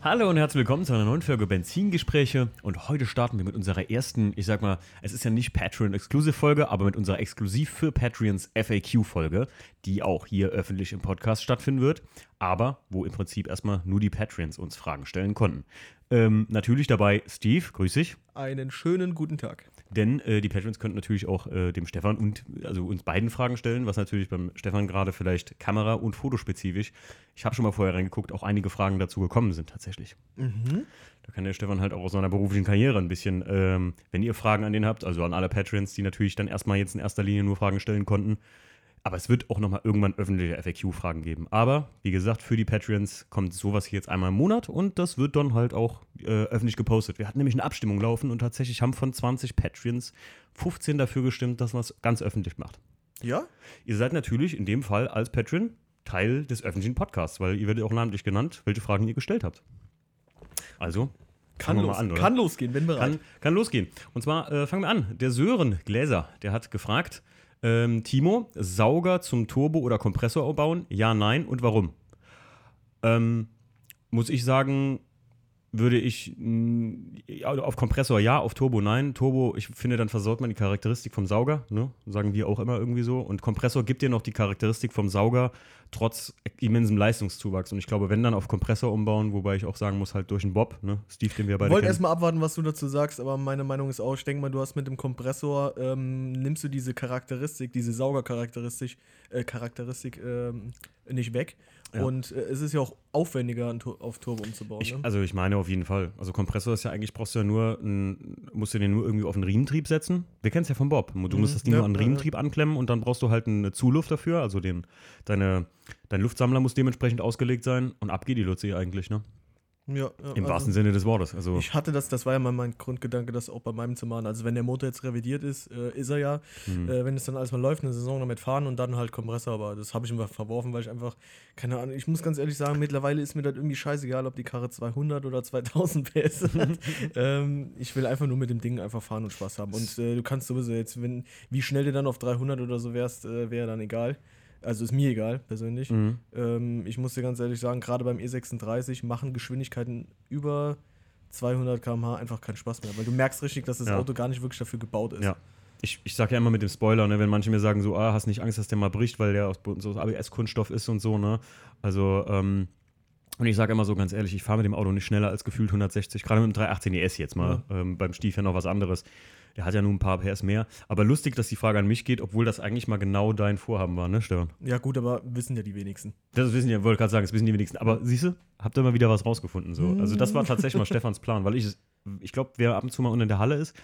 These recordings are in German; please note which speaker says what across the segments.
Speaker 1: Hallo und herzlich willkommen zu einer neuen Folge Benzingespräche. Und heute starten wir mit unserer ersten, ich sag mal, es ist ja nicht Patreon-Exclusive-Folge, aber mit unserer exklusiv für Patreons FAQ-Folge, die auch hier öffentlich im Podcast stattfinden wird, aber wo im Prinzip erstmal nur die Patreons uns Fragen stellen konnten. Ähm, natürlich dabei Steve, grüß dich.
Speaker 2: Einen schönen guten Tag.
Speaker 1: Denn äh, die Patrons könnten natürlich auch äh, dem Stefan und also uns beiden Fragen stellen, was natürlich beim Stefan gerade vielleicht kamera- und fotospezifisch, ich habe schon mal vorher reingeguckt, auch einige Fragen dazu gekommen sind tatsächlich.
Speaker 2: Mhm.
Speaker 1: Da kann der Stefan halt auch aus seiner beruflichen Karriere ein bisschen, ähm, wenn ihr Fragen an den habt, also an alle Patrons, die natürlich dann erstmal jetzt in erster Linie nur Fragen stellen konnten, aber es wird auch nochmal irgendwann öffentliche FAQ-Fragen geben. Aber wie gesagt, für die Patreons kommt sowas hier jetzt einmal im Monat und das wird dann halt auch äh, öffentlich gepostet. Wir hatten nämlich eine Abstimmung laufen und tatsächlich haben von 20 Patreons 15 dafür gestimmt, dass man es ganz öffentlich macht.
Speaker 2: Ja?
Speaker 1: Ihr seid natürlich in dem Fall als Patreon Teil des öffentlichen Podcasts, weil ihr werdet auch namentlich genannt, welche Fragen ihr gestellt habt. Also,
Speaker 2: Kann, los,
Speaker 1: an,
Speaker 2: kann losgehen, bin bereit.
Speaker 1: Kann, kann losgehen. Und zwar äh, fangen wir an. Der Sören Gläser, der hat gefragt, ähm, Timo, Sauger zum Turbo- oder Kompressor bauen? Ja, nein und warum? Ähm, muss ich sagen, würde ich ja, auf Kompressor ja, auf Turbo nein. Turbo, ich finde, dann versaut man die Charakteristik vom Sauger, ne? sagen wir auch immer irgendwie so. Und Kompressor gibt dir noch die Charakteristik vom Sauger, trotz immensem Leistungszuwachs. Und ich glaube, wenn dann auf Kompressor umbauen, wobei ich auch sagen muss, halt durch den Bob, ne? Steve, den wir
Speaker 2: Ich
Speaker 1: beide
Speaker 2: wollte
Speaker 1: kennen.
Speaker 2: erstmal abwarten, was du dazu sagst, aber meine Meinung ist auch, ich denke mal, du hast mit dem Kompressor, ähm, nimmst du diese Charakteristik, diese Saugercharakteristik äh, Charakteristik, ähm, nicht weg.
Speaker 1: Ja.
Speaker 2: Und äh, es ist ja auch aufwendiger, auf Turbo umzubauen.
Speaker 1: Ich,
Speaker 2: ne?
Speaker 1: also ich meine auf jeden Fall. Also Kompressor ist ja eigentlich, brauchst du ja nur, ein, musst du den nur irgendwie auf einen Riementrieb setzen. Wir kennen es ja von Bob. Du musst
Speaker 2: Mhm,
Speaker 1: das Ding
Speaker 2: ja,
Speaker 1: nur an den
Speaker 2: ja, ja.
Speaker 1: Riementrieb anklemmen und dann brauchst du halt eine Zuluft dafür. Also den, deine, dein Luftsammler muss dementsprechend ausgelegt sein und ab geht die Luzi eigentlich, ne?
Speaker 2: Ja, ja,
Speaker 1: Im
Speaker 2: also-
Speaker 1: wahrsten Sinne des Wortes. Also
Speaker 2: Ich hatte das, das war ja mal mein Grundgedanke, das auch bei meinem zu machen. Also wenn der Motor jetzt revidiert ist, äh, ist er ja.
Speaker 1: Mhm.
Speaker 2: Äh, wenn es dann alles mal läuft, eine Saison damit fahren und dann halt Kompressor, aber das habe ich immer verworfen, weil ich einfach, keine Ahnung, ich muss ganz ehrlich sagen, mittlerweile ist mir das irgendwie scheißegal, ob die Karre 200 oder 2000 PS hat. ähm, ich will einfach nur mit dem Ding einfach fahren und Spaß haben. Und äh, du kannst sowieso jetzt, wenn, wie schnell du dann auf 300 oder so wärst, äh, wäre dann egal. Also ist mir egal, persönlich.
Speaker 1: Mhm.
Speaker 2: Ähm, ich muss dir ganz ehrlich sagen, gerade beim E36 machen Geschwindigkeiten über 200 km/h einfach keinen Spaß mehr, weil du merkst richtig, dass das
Speaker 1: Ja.
Speaker 2: Auto gar nicht wirklich dafür gebaut ist.
Speaker 1: Ja. Ich, ich sage ja immer mit dem Spoiler, ne, wenn manche mir sagen, so, ah, hast nicht Angst, dass der mal bricht, weil der aus, so aus ABS-Kunststoff ist und so, ne? Also, ähm, und ich sage immer so ganz ehrlich, ich fahre mit dem Auto nicht schneller als gefühlt 160, gerade mit dem 318 ES jetzt mal. Ähm, beim Stief ja noch was anderes. Der hat ja nun ein paar PS mehr. Aber lustig, dass die Frage an mich geht, obwohl das eigentlich mal genau dein Vorhaben war, ne, Stefan?
Speaker 2: Ja, gut, aber wissen ja die wenigsten.
Speaker 1: Das wissen ja, wollte gerade sagen, das wissen die wenigsten. Aber siehst du, habt ihr mal wieder was rausgefunden. So. Also das war tatsächlich mal Stefans Plan, weil ich, ich glaube, wer ab und zu mal unten in der Halle ist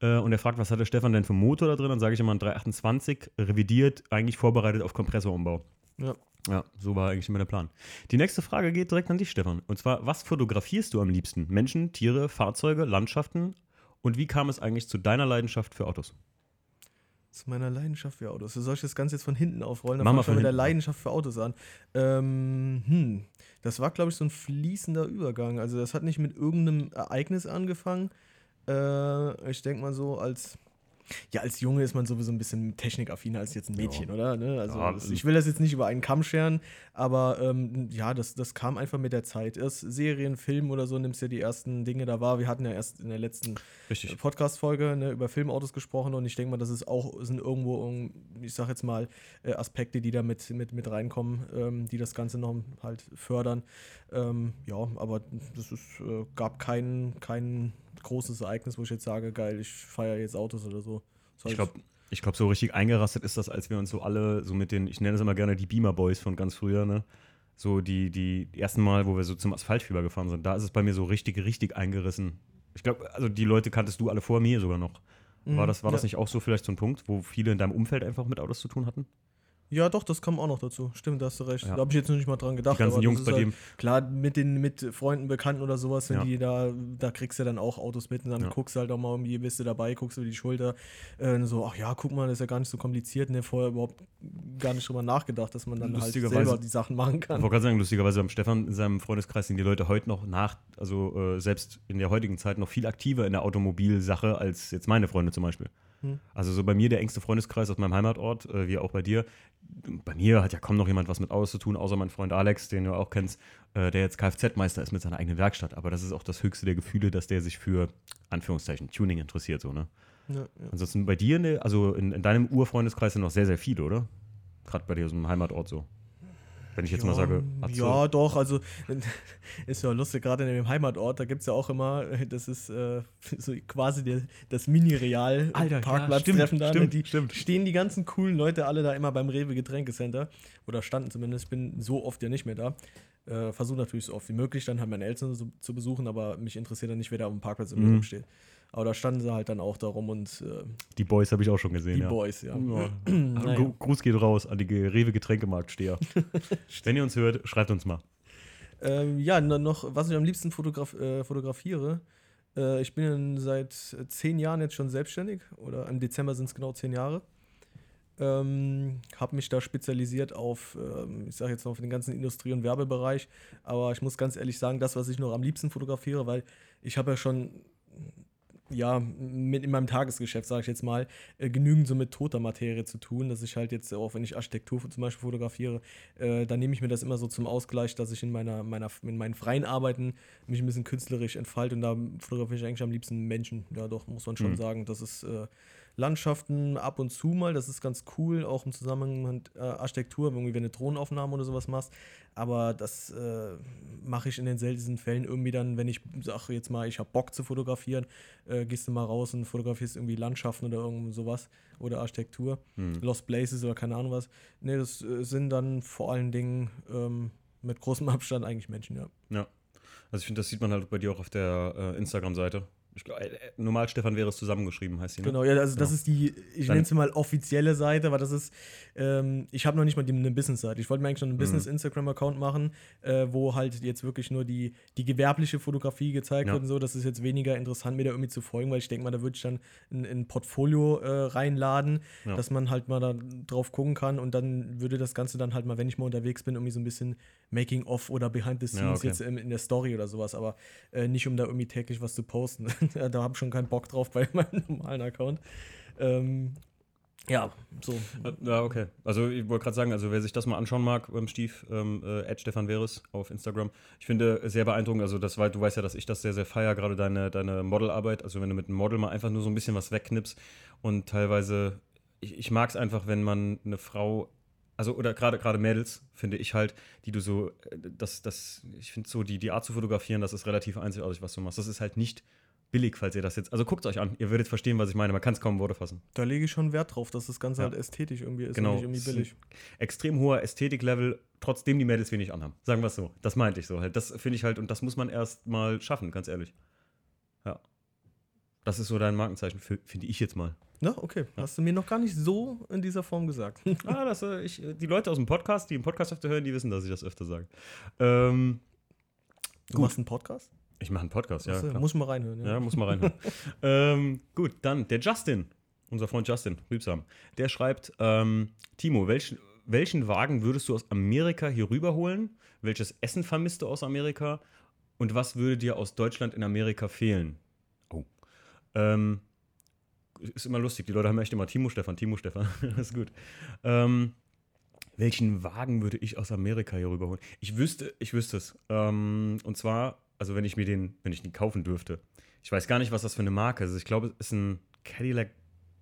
Speaker 1: äh, und er fragt, was hat der Stefan denn für Motor da drin, dann sage ich immer ein 328, revidiert, eigentlich vorbereitet auf Kompressorumbau.
Speaker 2: Ja.
Speaker 1: Ja, so war eigentlich immer der Plan. Die nächste Frage geht direkt an dich, Stefan. Und zwar, was fotografierst du am liebsten? Menschen, Tiere, Fahrzeuge, Landschaften? Und wie kam es eigentlich zu deiner Leidenschaft für Autos?
Speaker 2: Zu meiner Leidenschaft für Autos. Soll ich das Ganze jetzt von hinten aufrollen? Dann
Speaker 1: Mach
Speaker 2: fange
Speaker 1: mal
Speaker 2: ich mal
Speaker 1: von
Speaker 2: mit der. Leidenschaft für Autos an. Ähm, hm, das war, glaube ich, so ein fließender Übergang. Also das hat nicht mit irgendeinem Ereignis angefangen. Äh, ich denke mal so, als ja, als Junge ist man sowieso ein bisschen technikaffiner als jetzt ein Mädchen, oder? Ne? Also
Speaker 1: Ja,
Speaker 2: das, ich will das jetzt nicht über einen Kamm scheren, aber ähm, ja, das, das kam einfach mit der Zeit. Erst Serien, Film oder so nimmst ja die ersten Dinge da wahr. Wir hatten ja erst in der letzten
Speaker 1: Richtig.
Speaker 2: Podcast-Folge ne, über Filmautos gesprochen und ich denke mal, das ist auch, sind irgendwo, ich sag jetzt mal, äh, Aspekte, die da mit, mit, mit reinkommen, ähm, die das Ganze noch halt fördern. Ähm, ja, aber das ist, äh, gab kein, kein großes Ereignis, wo ich jetzt sage, geil, ich feiere jetzt Autos oder so. Das
Speaker 1: Ich
Speaker 2: heißt,
Speaker 1: glaube, ich glaub, so richtig eingerastet ist das, als wir uns so alle, so mit den, ich nenne es immer gerne die Beamer Boys von ganz früher, ne? So die, die ersten Mal, wo wir so zum Asphaltfieber gefahren sind, da ist es bei mir so richtig, richtig eingerissen. Ich glaube, also die Leute kanntest du alle vor mir sogar noch. War
Speaker 2: Mhm,
Speaker 1: das, war das
Speaker 2: ja.
Speaker 1: nicht auch so vielleicht so ein Punkt, wo viele in deinem Umfeld einfach mit Autos zu tun hatten?
Speaker 2: Ja, doch, das kam auch noch dazu. Stimmt, da hast du recht.
Speaker 1: Ja.
Speaker 2: Da habe ich jetzt noch nicht mal dran gedacht.
Speaker 1: Die ganzen Jungs bei
Speaker 2: halt,
Speaker 1: dem.
Speaker 2: Klar, mit den mit Freunden, Bekannten oder sowas, wenn
Speaker 1: Ja.
Speaker 2: die da, da kriegst du dann auch Autos mit und dann
Speaker 1: Ja.
Speaker 2: guckst du halt auch mal irgendwie, bist du dabei, guckst über die Schulter. Äh, so, ach ja, guck mal, das ist ja gar nicht so kompliziert, ne? Vorher überhaupt gar nicht drüber nachgedacht, dass man dann halt
Speaker 1: Lustigerweise-
Speaker 2: selber die Sachen machen
Speaker 1: Ich
Speaker 2: kann.
Speaker 1: wollte gerade sagen, lustigerweise beim Stefan in seinem Freundeskreis sind die Leute heute noch nach, also äh, selbst in der heutigen Zeit noch viel aktiver in der Automobilsache als jetzt meine Freunde zum Beispiel. Hm. Also so bei mir der engste Freundeskreis aus meinem Heimatort, äh, wie auch bei dir. Bei mir hat ja kaum noch jemand was mit Autos zu tun, außer mein Freund Alex, den du auch kennst, äh, der jetzt Kfz-Meister ist mit seiner eigenen Werkstatt. Aber das ist auch das höchste der Gefühle, dass der sich für, Anführungszeichen, Tuning interessiert, so, ne? Ja, ja. Ansonsten bei dir, ne, also in, in deinem Urfreundeskreis sind noch sehr, sehr viele, oder? Gerade bei dir aus dem Heimatort so. Wenn ich jetzt
Speaker 2: ja,
Speaker 1: mal sage.
Speaker 2: Atze. Ja, doch, also ist ja lustig, gerade in dem Heimatort, da gibt es ja auch immer, das ist äh, so quasi der, das Mini-Real Parkplatztreffen ja, da. Stimmt, die stimmt. stehen die ganzen coolen Leute alle da immer beim Rewe Getränkecenter. Oder standen zumindest, ich bin so oft ja nicht mehr da. Äh, Versuche natürlich so oft wie möglich, dann halt meine Eltern so, zu besuchen, aber mich interessiert dann nicht, wer da auf dem Parkplatz im mhm. steht. Aber da standen sie halt dann auch darum und. Äh,
Speaker 1: die Boys habe ich auch schon gesehen.
Speaker 2: Die
Speaker 1: ja.
Speaker 2: Boys, ja. ja.
Speaker 1: naja. Gruß geht raus an die Rewe Getränkemarktsteher. Wenn ihr uns hört, schreibt uns mal.
Speaker 2: Ähm, ja, noch, was ich am liebsten fotograf äh, fotografiere. Äh, ich bin seit zehn Jahren jetzt schon selbstständig oder im Dezember sind es genau zehn Jahre. Ähm, habe mich da spezialisiert auf, ähm, ich sage jetzt mal, auf den ganzen Industrie- und Werbebereich. Aber ich muss ganz ehrlich sagen, das, was ich noch am liebsten fotografiere, weil ich habe ja schon ja, mit in meinem Tagesgeschäft, sage ich jetzt mal, äh, genügend so mit toter Materie zu tun, dass ich halt jetzt, auch wenn ich Architektur zum Beispiel fotografiere, äh, dann nehme ich mir das immer so zum Ausgleich, dass ich in meiner, meiner, in meinen freien Arbeiten mich ein bisschen künstlerisch entfalte und da fotografiere ich eigentlich am liebsten Menschen. Ja, doch, muss man schon mhm. sagen. Das ist äh, Landschaften ab und zu mal, das ist ganz cool, auch im Zusammenhang mit äh, Architektur, wenn du Drohnenaufnahmen oder sowas machst. Aber das äh, mache ich in den seltensten Fällen irgendwie dann, wenn ich sage jetzt mal, ich habe Bock zu fotografieren, äh, gehst du mal raus und fotografierst irgendwie Landschaften oder irgend sowas oder Architektur, hm. Lost Places oder keine Ahnung was. Nee, das äh, sind dann vor allen Dingen ähm, mit großem Abstand eigentlich Menschen, ja.
Speaker 1: Ja. Also ich finde, das sieht man halt bei dir auch auf der äh, Instagram-Seite. Ich glaub, äh, normal Stefan wäre es zusammengeschrieben, heißt sie.
Speaker 2: Ne? Genau, ja, also genau. das ist die, ich nenne es mal offizielle Seite, aber das ist, ähm, ich habe noch nicht mal eine Business-Seite. Ich wollte mir eigentlich schon einen mhm. Business-Instagram-Account machen, äh, wo halt jetzt wirklich nur die, die gewerbliche Fotografie gezeigt ja. wird und so. Das ist jetzt weniger interessant, mir da irgendwie zu folgen, weil ich denke mal, da würde ich dann ein, ein Portfolio äh, reinladen, ja. dass man halt mal da drauf gucken kann und dann würde das Ganze dann halt mal, wenn ich mal unterwegs bin, irgendwie so ein bisschen Making-of oder Behind the Scenes ja, okay. jetzt in, in, der Story oder sowas, aber äh, nicht um da irgendwie täglich was zu posten. da habe ich schon keinen Bock drauf bei meinem normalen Account. Ähm, ja, so.
Speaker 1: Ja, okay. Also ich wollte gerade sagen, also wer sich das mal anschauen mag beim Stief, ähm, äh, Stefan Veres auf Instagram, ich finde sehr beeindruckend, also das war, du weißt ja, dass ich das sehr, sehr feier, gerade deine, deine Modelarbeit, also wenn du mit einem Model mal einfach nur so ein bisschen was wegknippst und teilweise, ich, ich mag es einfach, wenn man eine Frau also oder gerade gerade Mädels finde ich halt, die du so, äh, das, das, ich finde so die, die Art zu fotografieren, das ist relativ einzigartig, was du machst. Das ist halt nicht billig, falls ihr das jetzt. Also guckt es euch an, ihr werdet verstehen, was ich meine. Man kann es kaum Worte fassen.
Speaker 2: Da lege ich schon Wert drauf, dass das Ganze ja. halt ästhetisch irgendwie ist
Speaker 1: genau. und nicht irgendwie billig. Extrem hoher Ästhetiklevel, trotzdem die Mädels wenig anhaben. Sagen wir es so. Das meinte ich so halt. Das finde ich halt, und das muss man erst mal schaffen, ganz ehrlich. Ja. Das ist so dein Markenzeichen, finde ich jetzt mal.
Speaker 2: Na, okay. Ja. Hast du mir noch gar nicht so in dieser Form gesagt.
Speaker 1: ah, das, äh, ich, die Leute aus dem Podcast, die im Podcast öfter hören, die wissen, dass ich das öfter sage. Ähm,
Speaker 2: du gut. machst einen Podcast?
Speaker 1: Ich mache einen Podcast, ja.
Speaker 2: Muss mal reinhören.
Speaker 1: Ja, ja muss mal reinhören. ähm, gut, dann der Justin, unser Freund Justin, Rübsam, der schreibt: ähm, Timo, welchen, welchen Wagen würdest du aus Amerika hier rüberholen? Welches Essen vermisst du aus Amerika? Und was würde dir aus Deutschland in Amerika fehlen? Oh. Ähm, ist immer lustig, die Leute haben echt immer Timo Stefan, Timo Stefan. das ist gut. Ähm, welchen Wagen würde ich aus Amerika hier rüberholen? Ich wüsste, ich wüsste es. Ähm, und zwar also wenn ich mir den, wenn ich den kaufen dürfte. Ich weiß gar nicht, was das für eine Marke ist. Ich glaube, es ist ein Cadillac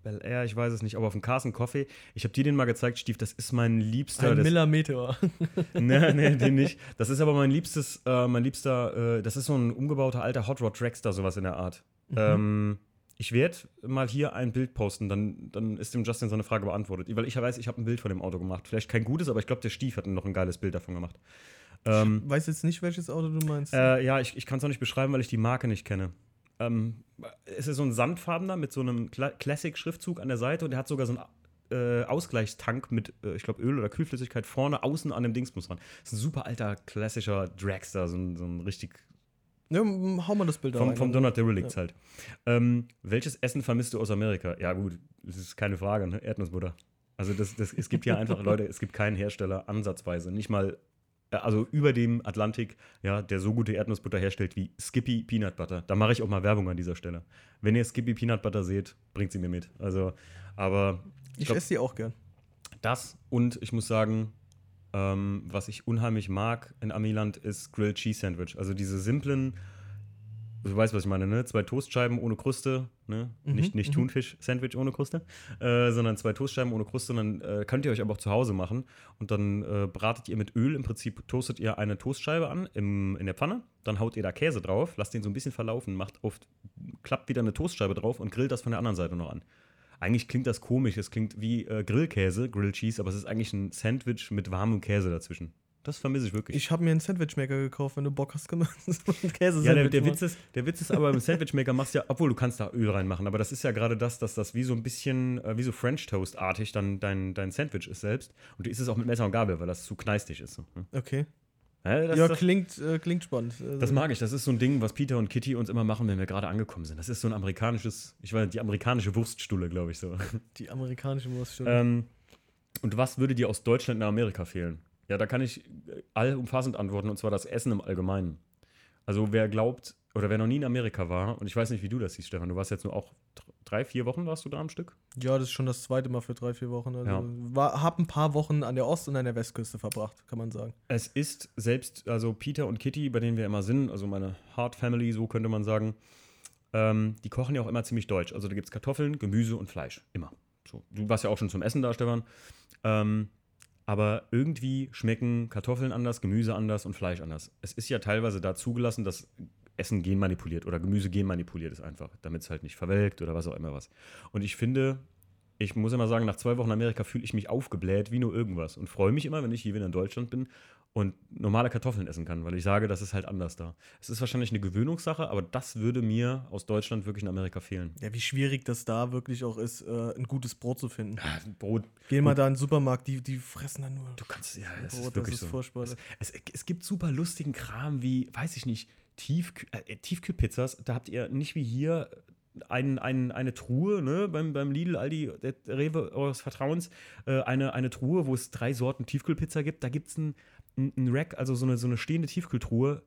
Speaker 1: Bel Air, ich weiß es nicht, aber auf dem Carson Coffee. Ich habe dir den mal gezeigt, Stief, das ist mein liebster.
Speaker 2: Ein Miller Meteor.
Speaker 1: nee, nee, den nicht. Das ist aber mein liebstes, äh, mein liebster, äh, das ist so ein umgebauter alter Hot Rod Dragster, sowas in der Art. Mhm. Ähm, ich werde mal hier ein Bild posten, dann, dann ist dem Justin seine Frage beantwortet. Weil ich weiß, ich habe ein Bild von dem Auto gemacht. Vielleicht kein gutes, aber ich glaube, der Stief hat noch ein geiles Bild davon gemacht.
Speaker 2: Ähm, ich weiß jetzt nicht, welches Auto du meinst.
Speaker 1: Äh, ja, ich, ich kann es auch nicht beschreiben, weil ich die Marke nicht kenne. Ähm, es ist so ein sandfarbener mit so einem Cla Classic-Schriftzug an der Seite und der hat sogar so einen äh, Ausgleichstank mit, äh, ich glaube, Öl oder Kühlflüssigkeit vorne, außen an dem Dingsbus ran. Das ist ein super alter, klassischer Dragster, so ein, so ein richtig.
Speaker 2: Ja, hau mal das Bild
Speaker 1: vom, rein. Vom Donald Derelicts ja. halt. Ähm, welches Essen vermisst du aus Amerika? Ja, gut, das ist keine Frage, ne? Erdnussbutter. Also das, das, es gibt ja einfach, Leute, es gibt keinen Hersteller ansatzweise, nicht mal also über dem Atlantik, ja, der so gute Erdnussbutter herstellt wie Skippy Peanut Butter. Da mache ich auch mal Werbung an dieser Stelle. Wenn ihr Skippy Peanut Butter seht, bringt sie mir mit. Also, aber
Speaker 2: ich, ich esse die auch gern.
Speaker 1: Das und ich muss sagen, ähm, was ich unheimlich mag in Amiland ist Grilled Cheese Sandwich. Also diese simplen du weißt, was ich meine, ne? Zwei Toastscheiben ohne Kruste, ne? Mhm, nicht nicht mhm. Thunfisch-Sandwich ohne Kruste, äh, sondern zwei Toastscheiben ohne Kruste. Und dann äh, könnt ihr euch aber auch zu Hause machen. Und dann äh, bratet ihr mit Öl, im Prinzip toastet ihr eine Toastscheibe an im, in der Pfanne. Dann haut ihr da Käse drauf, lasst den so ein bisschen verlaufen, macht oft, klappt wieder eine Toastscheibe drauf und grillt das von der anderen Seite noch an. Eigentlich klingt das komisch, es klingt wie äh, Grillkäse, Grilled Cheese, aber es ist eigentlich ein Sandwich mit warmem Käse dazwischen. Das vermisse ich wirklich.
Speaker 2: Ich habe mir einen Sandwichmaker gekauft, wenn du Bock hast gemacht.
Speaker 1: Käse ja, der, der, Witz ist, der Witz ist aber im Sandwichmaker machst du ja, obwohl du kannst da Öl reinmachen, aber das ist ja gerade das, dass das wie so ein bisschen, äh, wie so French Toast-artig dann dein, dein Sandwich ist selbst. Und du isst es auch mit Messer und Gabel, weil das zu kneistig ist.
Speaker 2: Ne? Okay. Ja, das, ja das, klingt, äh, klingt spannend.
Speaker 1: Also das mag ich. Das ist so ein Ding, was Peter und Kitty uns immer machen, wenn wir gerade angekommen sind. Das ist so ein amerikanisches, ich weiß die amerikanische Wurststulle, glaube ich so.
Speaker 2: Die amerikanische Wurststulle.
Speaker 1: Ähm, und was würde dir aus Deutschland nach Amerika fehlen? Ja, da kann ich äh, allumfassend antworten, und zwar das Essen im Allgemeinen. Also wer glaubt, oder wer noch nie in Amerika war, und ich weiß nicht, wie du das siehst, Stefan, du warst jetzt nur auch drei, vier Wochen warst du da am Stück?
Speaker 2: Ja, das ist schon das zweite Mal für drei, vier Wochen. Also ja. war, hab ein paar Wochen an der Ost- und an der Westküste verbracht, kann man sagen.
Speaker 1: Es ist selbst, also Peter und Kitty, bei denen wir immer sind, also meine Hard Family, so könnte man sagen, ähm, die kochen ja auch immer ziemlich deutsch. Also da gibt es Kartoffeln, Gemüse und Fleisch. Immer. So. Du warst ja auch schon zum Essen da, Stefan. Ähm, aber irgendwie schmecken Kartoffeln anders, Gemüse anders und Fleisch anders. Es ist ja teilweise da zugelassen, dass Essen genmanipuliert oder Gemüse genmanipuliert ist einfach, damit es halt nicht verwelkt oder was auch immer was. Und ich finde, ich muss immer sagen, nach zwei Wochen Amerika fühle ich mich aufgebläht wie nur irgendwas und freue mich immer, wenn ich hier wieder in Deutschland bin und normale Kartoffeln essen kann, weil ich sage, das ist halt anders da. Es ist wahrscheinlich eine Gewöhnungssache, aber das würde mir aus Deutschland wirklich in Amerika fehlen.
Speaker 2: Ja, wie schwierig das da wirklich auch ist, äh, ein gutes Brot zu finden. Ja,
Speaker 1: Brot.
Speaker 2: Geh mal da in den Supermarkt, die, die fressen dann nur.
Speaker 1: Du kannst, ja, das Brot, ist wirklich das ist so. furchtbar. Es, es, es, gibt super lustigen Kram wie, weiß ich nicht, Tiefkühl, äh, Tiefkühlpizzas. Da habt ihr nicht wie hier ein, ein, eine Truhe, ne, beim, beim Lidl, Aldi, der Rewe eures Vertrauens, äh, eine, eine Truhe, wo es drei Sorten Tiefkühlpizza gibt. Da gibt es ein ein, ein Rack, also so eine, so eine stehende Tiefkühltruhe.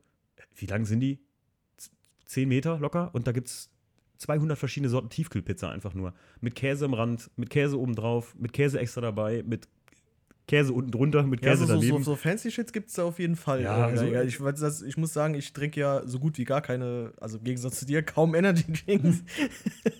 Speaker 1: Wie lang sind die? Zehn Meter locker. Und da gibt es 200 verschiedene Sorten Tiefkühlpizza einfach nur. Mit Käse am Rand, mit Käse obendrauf, mit Käse extra dabei, mit Käse unten drunter, mit Käse ja, so, daneben.
Speaker 2: So, so Fancy Shits gibt es da auf jeden Fall. Ja, also, ich, das, ich muss sagen, ich trinke ja so gut wie gar keine, also im Gegensatz zu dir, kaum Energy Drinks.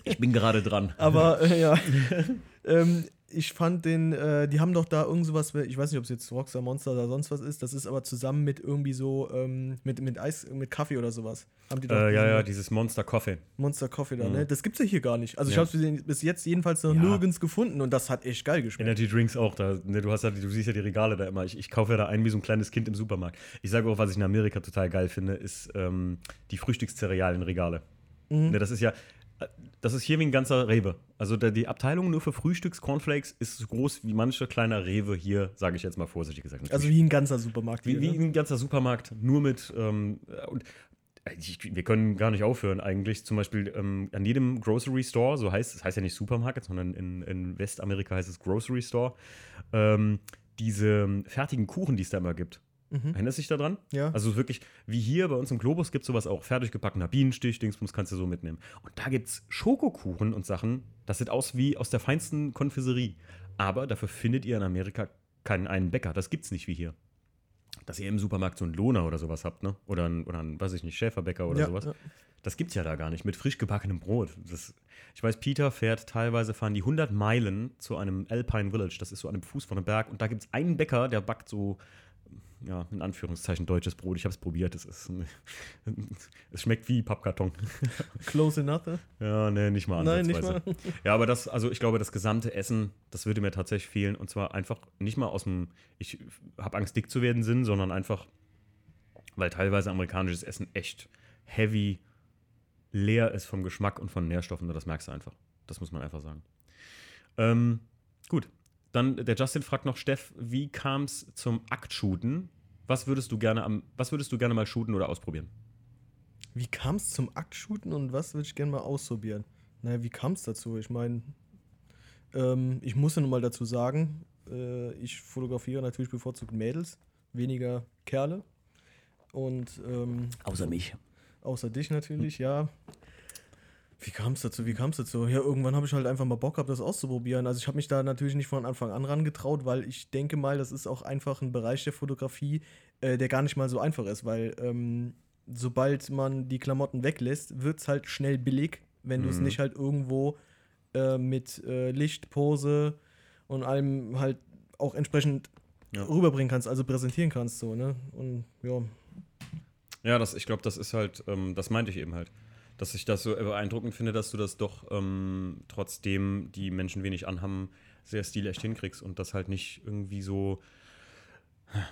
Speaker 1: ich bin gerade dran.
Speaker 2: Aber äh, ja. ähm, ich fand den, äh, die haben doch da irgend sowas, ich weiß nicht, ob es jetzt Rockstar Monster oder sonst was ist, das ist aber zusammen mit irgendwie so, ähm, mit, mit Eis, mit Kaffee oder sowas.
Speaker 1: Haben die doch äh, ja, ja, dieses Monster Coffee.
Speaker 2: Monster Coffee da, mhm. ne? Das gibt's ja hier gar nicht. Also ja. ich habe bis jetzt jedenfalls noch ja. nirgends gefunden und das hat echt geil geschmeckt.
Speaker 1: Energy Drinks auch, da, ne, du hast ja, du siehst ja die Regale da immer. Ich, ich kaufe ja da ein wie so ein kleines Kind im Supermarkt. Ich sage auch, was ich in Amerika total geil finde, ist ähm, die Frühstückszerealienregale. Mhm. Ne, das ist ja, das ist hier wie ein ganzer Rewe. Also die Abteilung nur für Frühstücks-Cornflakes ist so groß wie mancher kleiner Rewe hier, sage ich jetzt mal vorsichtig gesagt.
Speaker 2: Natürlich. Also wie ein ganzer Supermarkt.
Speaker 1: Wie, wie ne? ein ganzer Supermarkt, nur mit ähm, und ich, wir können gar nicht aufhören eigentlich. Zum Beispiel ähm, an jedem Grocery Store, so heißt es, heißt ja nicht Supermarket, sondern in, in Westamerika heißt es Grocery Store, ähm, diese fertigen Kuchen, die es da immer gibt. Mhm. Erinnerst du dich daran?
Speaker 2: Ja.
Speaker 1: Also wirklich, wie hier bei uns im Globus gibt es sowas auch. Fertig gebackener Bienenstich, Dingsbums kannst du so mitnehmen. Und da gibt es Schokokuchen und Sachen, das sieht aus wie aus der feinsten Konfiserie. Aber dafür findet ihr in Amerika keinen einen Bäcker. Das gibt's nicht wie hier. Dass ihr im Supermarkt so einen Lohner oder sowas habt, ne? Oder einen, oder einen weiß ich nicht, Schäferbäcker oder ja, sowas. Ja. Das gibt's ja da gar nicht. Mit frisch gebackenem Brot. Das, ich weiß, Peter fährt teilweise, fahren die 100 Meilen zu einem Alpine Village. Das ist so an einem Fuß von einem Berg. Und da gibt es einen Bäcker, der backt so ja, in Anführungszeichen deutsches Brot. Ich habe es probiert. Es, ist, es schmeckt wie Pappkarton.
Speaker 2: Close enough? Ne?
Speaker 1: Ja, nee, nicht mal Nein, nicht mal. Ja, aber das, also ich glaube, das gesamte Essen, das würde mir tatsächlich fehlen. Und zwar einfach nicht mal aus dem, ich habe Angst, dick zu werden, Sinn, sondern einfach, weil teilweise amerikanisches Essen echt heavy leer ist vom Geschmack und von Nährstoffen. Das merkst du einfach. Das muss man einfach sagen. Ähm, gut, dann der Justin fragt noch Steff, wie kam es zum Aktshooten? Was würdest du gerne am, was würdest du gerne mal shooten oder ausprobieren?
Speaker 2: Wie kam es zum Aktshooten und was würde ich gerne mal ausprobieren? Naja, wie kam es dazu? Ich meine, ähm, ich muss ja nun mal dazu sagen, äh, ich fotografiere natürlich bevorzugt Mädels. weniger Kerle. Und ähm,
Speaker 1: Außer mich.
Speaker 2: außer dich natürlich, ja. Wie kam es dazu? Wie kam es dazu? Ja, irgendwann habe ich halt einfach mal Bock gehabt, das auszuprobieren. Also ich habe mich da natürlich nicht von Anfang an rangetraut, weil ich denke mal, das ist auch einfach ein Bereich der Fotografie, äh, der gar nicht mal so einfach ist, weil ähm, sobald man die Klamotten weglässt, wird es halt schnell billig, wenn du es
Speaker 1: Mhm.
Speaker 2: nicht halt irgendwo äh, mit äh, Licht, Pose und allem halt auch entsprechend
Speaker 1: Ja.
Speaker 2: rüberbringen kannst, also präsentieren kannst, so, ne? Und ja,
Speaker 1: Ja, das, ich glaube, das ist halt, ähm, das meinte ich eben halt. Dass ich das so beeindruckend finde, dass du das doch ähm, trotzdem die Menschen wenig anhaben, sehr stilecht hinkriegst und das halt nicht irgendwie so.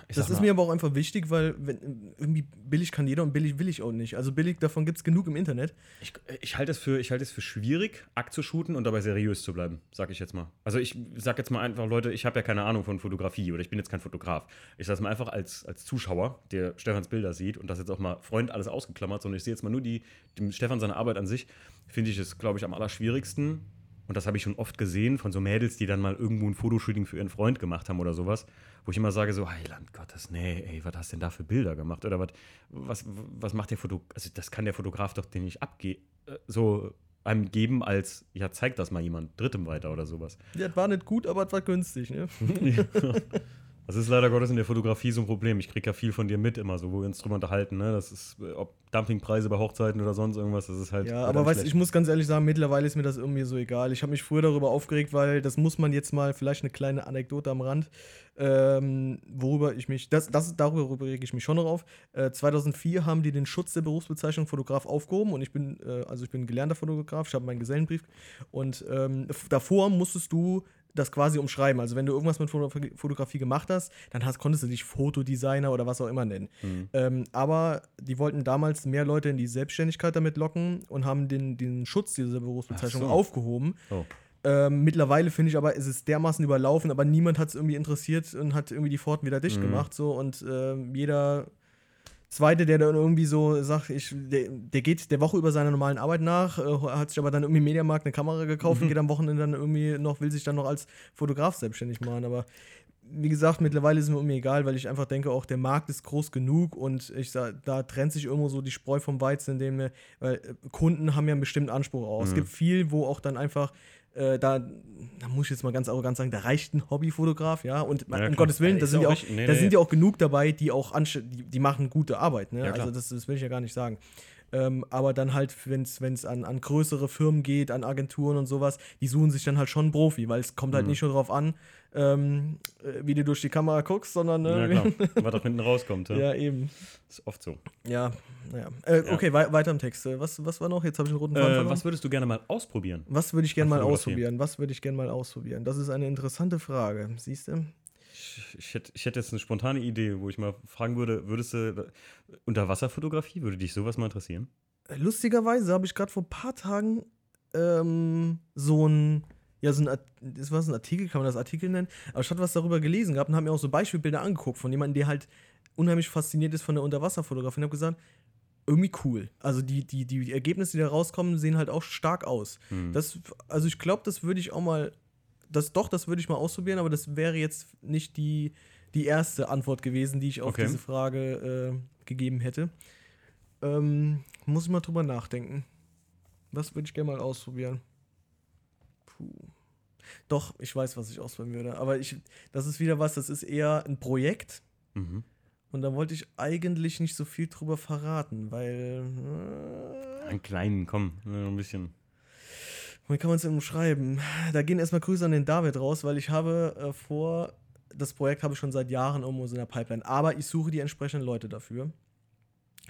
Speaker 1: Ich
Speaker 2: das ist mir aber auch einfach wichtig, weil wenn, irgendwie billig kann jeder und billig will ich auch nicht. Also billig, davon gibt es genug im Internet.
Speaker 1: Ich, ich halte es, für- ich es für schwierig, Akt zu shooten und dabei seriös zu bleiben, sag ich jetzt mal. Also ich sag jetzt mal einfach, Leute, ich habe ja keine Ahnung von Fotografie oder ich bin jetzt kein Fotograf. Ich sage mal einfach als, als Zuschauer, der Stefans Bilder sieht und das jetzt auch mal Freund alles ausgeklammert, sondern ich sehe jetzt mal nur die, dem Stefan seine Arbeit an sich, finde ich es, glaube ich, am allerschwierigsten. Und das habe ich schon oft gesehen von so Mädels, die dann mal irgendwo ein Fotoshooting für ihren Freund gemacht haben oder sowas, wo ich immer sage so, Heiland Gottes, nee, ey, was hast du denn da für Bilder gemacht? Oder was, was, was macht der Fotograf, also das kann der Fotograf doch den nicht abgeben, so einem geben als, ja, zeig das mal jemand Drittem weiter oder sowas.
Speaker 2: Das war nicht gut, aber es war günstig, ne?
Speaker 1: Das ist leider Gottes in der Fotografie so ein Problem. Ich kriege ja viel von dir mit immer so, wo wir uns drüber unterhalten, ne? Das ist, äh, ob Dumpingpreise bei Hochzeiten oder sonst irgendwas, das ist halt.
Speaker 2: Ja, aber weißt, ich muss ganz ehrlich sagen, mittlerweile ist mir das irgendwie so egal. Ich habe mich früher darüber aufgeregt, weil das muss man jetzt mal, vielleicht eine kleine Anekdote am Rand, ähm, worüber ich mich, das, das, darüber rege ich mich schon noch auf. Äh, 2004 haben die den Schutz der Berufsbezeichnung Fotograf aufgehoben und ich bin, äh, also ich bin gelernter Fotograf, ich habe meinen Gesellenbrief und ähm, davor musstest du das quasi umschreiben. Also wenn du irgendwas mit Fotogra- Fotografie gemacht hast, dann hast, konntest du dich Fotodesigner oder was auch immer nennen.
Speaker 1: Mhm.
Speaker 2: Ähm, aber die wollten damals mehr Leute in die Selbstständigkeit damit locken und haben den, den Schutz dieser Berufsbezeichnung
Speaker 1: so.
Speaker 2: aufgehoben.
Speaker 1: Oh.
Speaker 2: Ähm, mittlerweile finde ich aber, es ist dermaßen überlaufen, aber niemand hat es irgendwie interessiert und hat irgendwie die Pforten wieder dicht
Speaker 1: Mhm.
Speaker 2: gemacht. So, und ähm, jeder Zweite, der dann irgendwie so sagt, ich, der, der geht der Woche über seiner normalen Arbeit nach, äh, hat sich aber dann irgendwie im Mediamarkt eine Kamera gekauft und geht am Wochenende dann irgendwie noch, will sich dann noch als Fotograf selbstständig machen. Aber wie gesagt, mittlerweile ist es mir irgendwie egal, weil ich einfach denke, auch der Markt ist groß genug und ich sag, da trennt sich irgendwo so die Spreu vom Weizen, indem wir, weil äh, Kunden haben ja einen bestimmten Anspruch auch. Es
Speaker 1: Mhm.
Speaker 2: gibt viel, wo auch dann einfach äh, da, da muss ich jetzt mal ganz arrogant sagen, da reicht ein Hobbyfotograf, ja. Und
Speaker 1: Ja,
Speaker 2: um
Speaker 1: klar.
Speaker 2: Gottes Willen, da sind ja auch.
Speaker 1: Nee,
Speaker 2: da
Speaker 1: nee.
Speaker 2: sind ja auch genug dabei, die auch die, die machen gute Arbeit, ne? Also das, das will ich ja gar nicht sagen. Ähm, aber dann halt, wenn es an, an größere Firmen geht, an Agenturen und sowas, die suchen sich dann halt schon einen Profi, weil es kommt halt
Speaker 1: Mhm.
Speaker 2: nicht nur drauf an, ähm, äh, wie du durch die Kamera guckst, sondern
Speaker 1: Ja,
Speaker 2: äh,
Speaker 1: klar. Was auch hinten rauskommt, ja.
Speaker 2: ja, eben.
Speaker 1: Ist oft so.
Speaker 2: Ja, naja. Äh,
Speaker 1: Ja.
Speaker 2: Okay, wei weiter im Text. Äh, Was, was war noch? Jetzt habe ich einen roten Faden
Speaker 1: Äh,
Speaker 2: verloren.
Speaker 1: was würdest du gerne mal ausprobieren?
Speaker 2: Was würde ich gerne mal ausprobieren? Was würde ich gerne mal ausprobieren? Das ist eine interessante Frage. Siehst du?
Speaker 1: Ich, ich, hätte, ich hätte jetzt eine spontane Idee, wo ich mal fragen würde, würdest du Unterwasserfotografie, würde dich sowas mal interessieren?
Speaker 2: Lustigerweise habe ich gerade vor ein paar Tagen ähm, so ein, ja, so ein, das war so ein Artikel, kann man das Artikel nennen? Aber ich hatte was darüber gelesen gehabt und habe mir auch so Beispielbilder angeguckt von jemandem, der halt unheimlich fasziniert ist von der Unterwasserfotografie und habe gesagt, irgendwie cool. Also die, die, die Ergebnisse, die da rauskommen, sehen halt auch stark aus.
Speaker 1: Hm.
Speaker 2: Das, also ich glaube, das würde ich auch mal, das doch, das würde ich mal ausprobieren, aber das wäre jetzt nicht die, die erste Antwort gewesen, die ich auf
Speaker 1: Okay.
Speaker 2: diese Frage äh, gegeben hätte. Ähm, muss ich mal drüber nachdenken. Was würde ich gerne mal ausprobieren? Puh. Doch, ich weiß, was ich ausprobieren würde. Aber ich, das ist wieder was, das ist eher ein Projekt.
Speaker 1: Mhm.
Speaker 2: Und da wollte ich eigentlich nicht so viel drüber verraten, weil. Äh,
Speaker 1: Einen kleinen, komm, ein bisschen.
Speaker 2: Wie kann man es denn umschreiben? Da gehen erstmal Grüße an den David raus, weil ich habe äh, vor, das Projekt habe ich schon seit Jahren irgendwo so in der Pipeline. Aber ich suche die entsprechenden Leute dafür.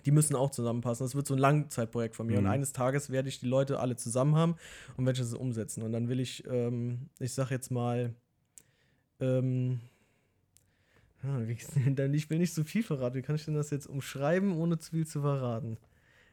Speaker 2: Die müssen auch zusammenpassen. Das wird so ein Langzeitprojekt von mir.
Speaker 1: Mhm.
Speaker 2: Und eines Tages werde ich die Leute alle zusammen haben und werde das umsetzen. Und dann will ich, ähm, ich sag jetzt mal, ähm, ich will nicht so viel verraten. Wie kann ich denn das jetzt umschreiben, ohne zu viel zu verraten?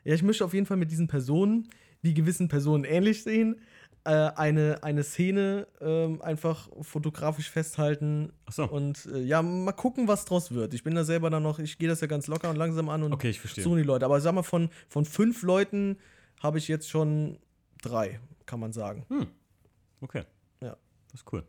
Speaker 2: Ja, ich möchte auf jeden Fall mit diesen Personen, die gewissen Personen ähnlich sehen, äh, eine, eine Szene ähm, einfach fotografisch festhalten
Speaker 1: Achso,
Speaker 2: und äh, ja, mal gucken, was draus wird. Ich bin da selber dann noch, ich gehe das ja ganz locker und langsam an und
Speaker 1: okay, ich verstehe.
Speaker 2: suchen die Leute. Aber sag mal, von, von fünf Leuten habe ich jetzt schon drei, kann man sagen.
Speaker 1: Hm. Okay.
Speaker 2: Ja.
Speaker 1: Das ist cool.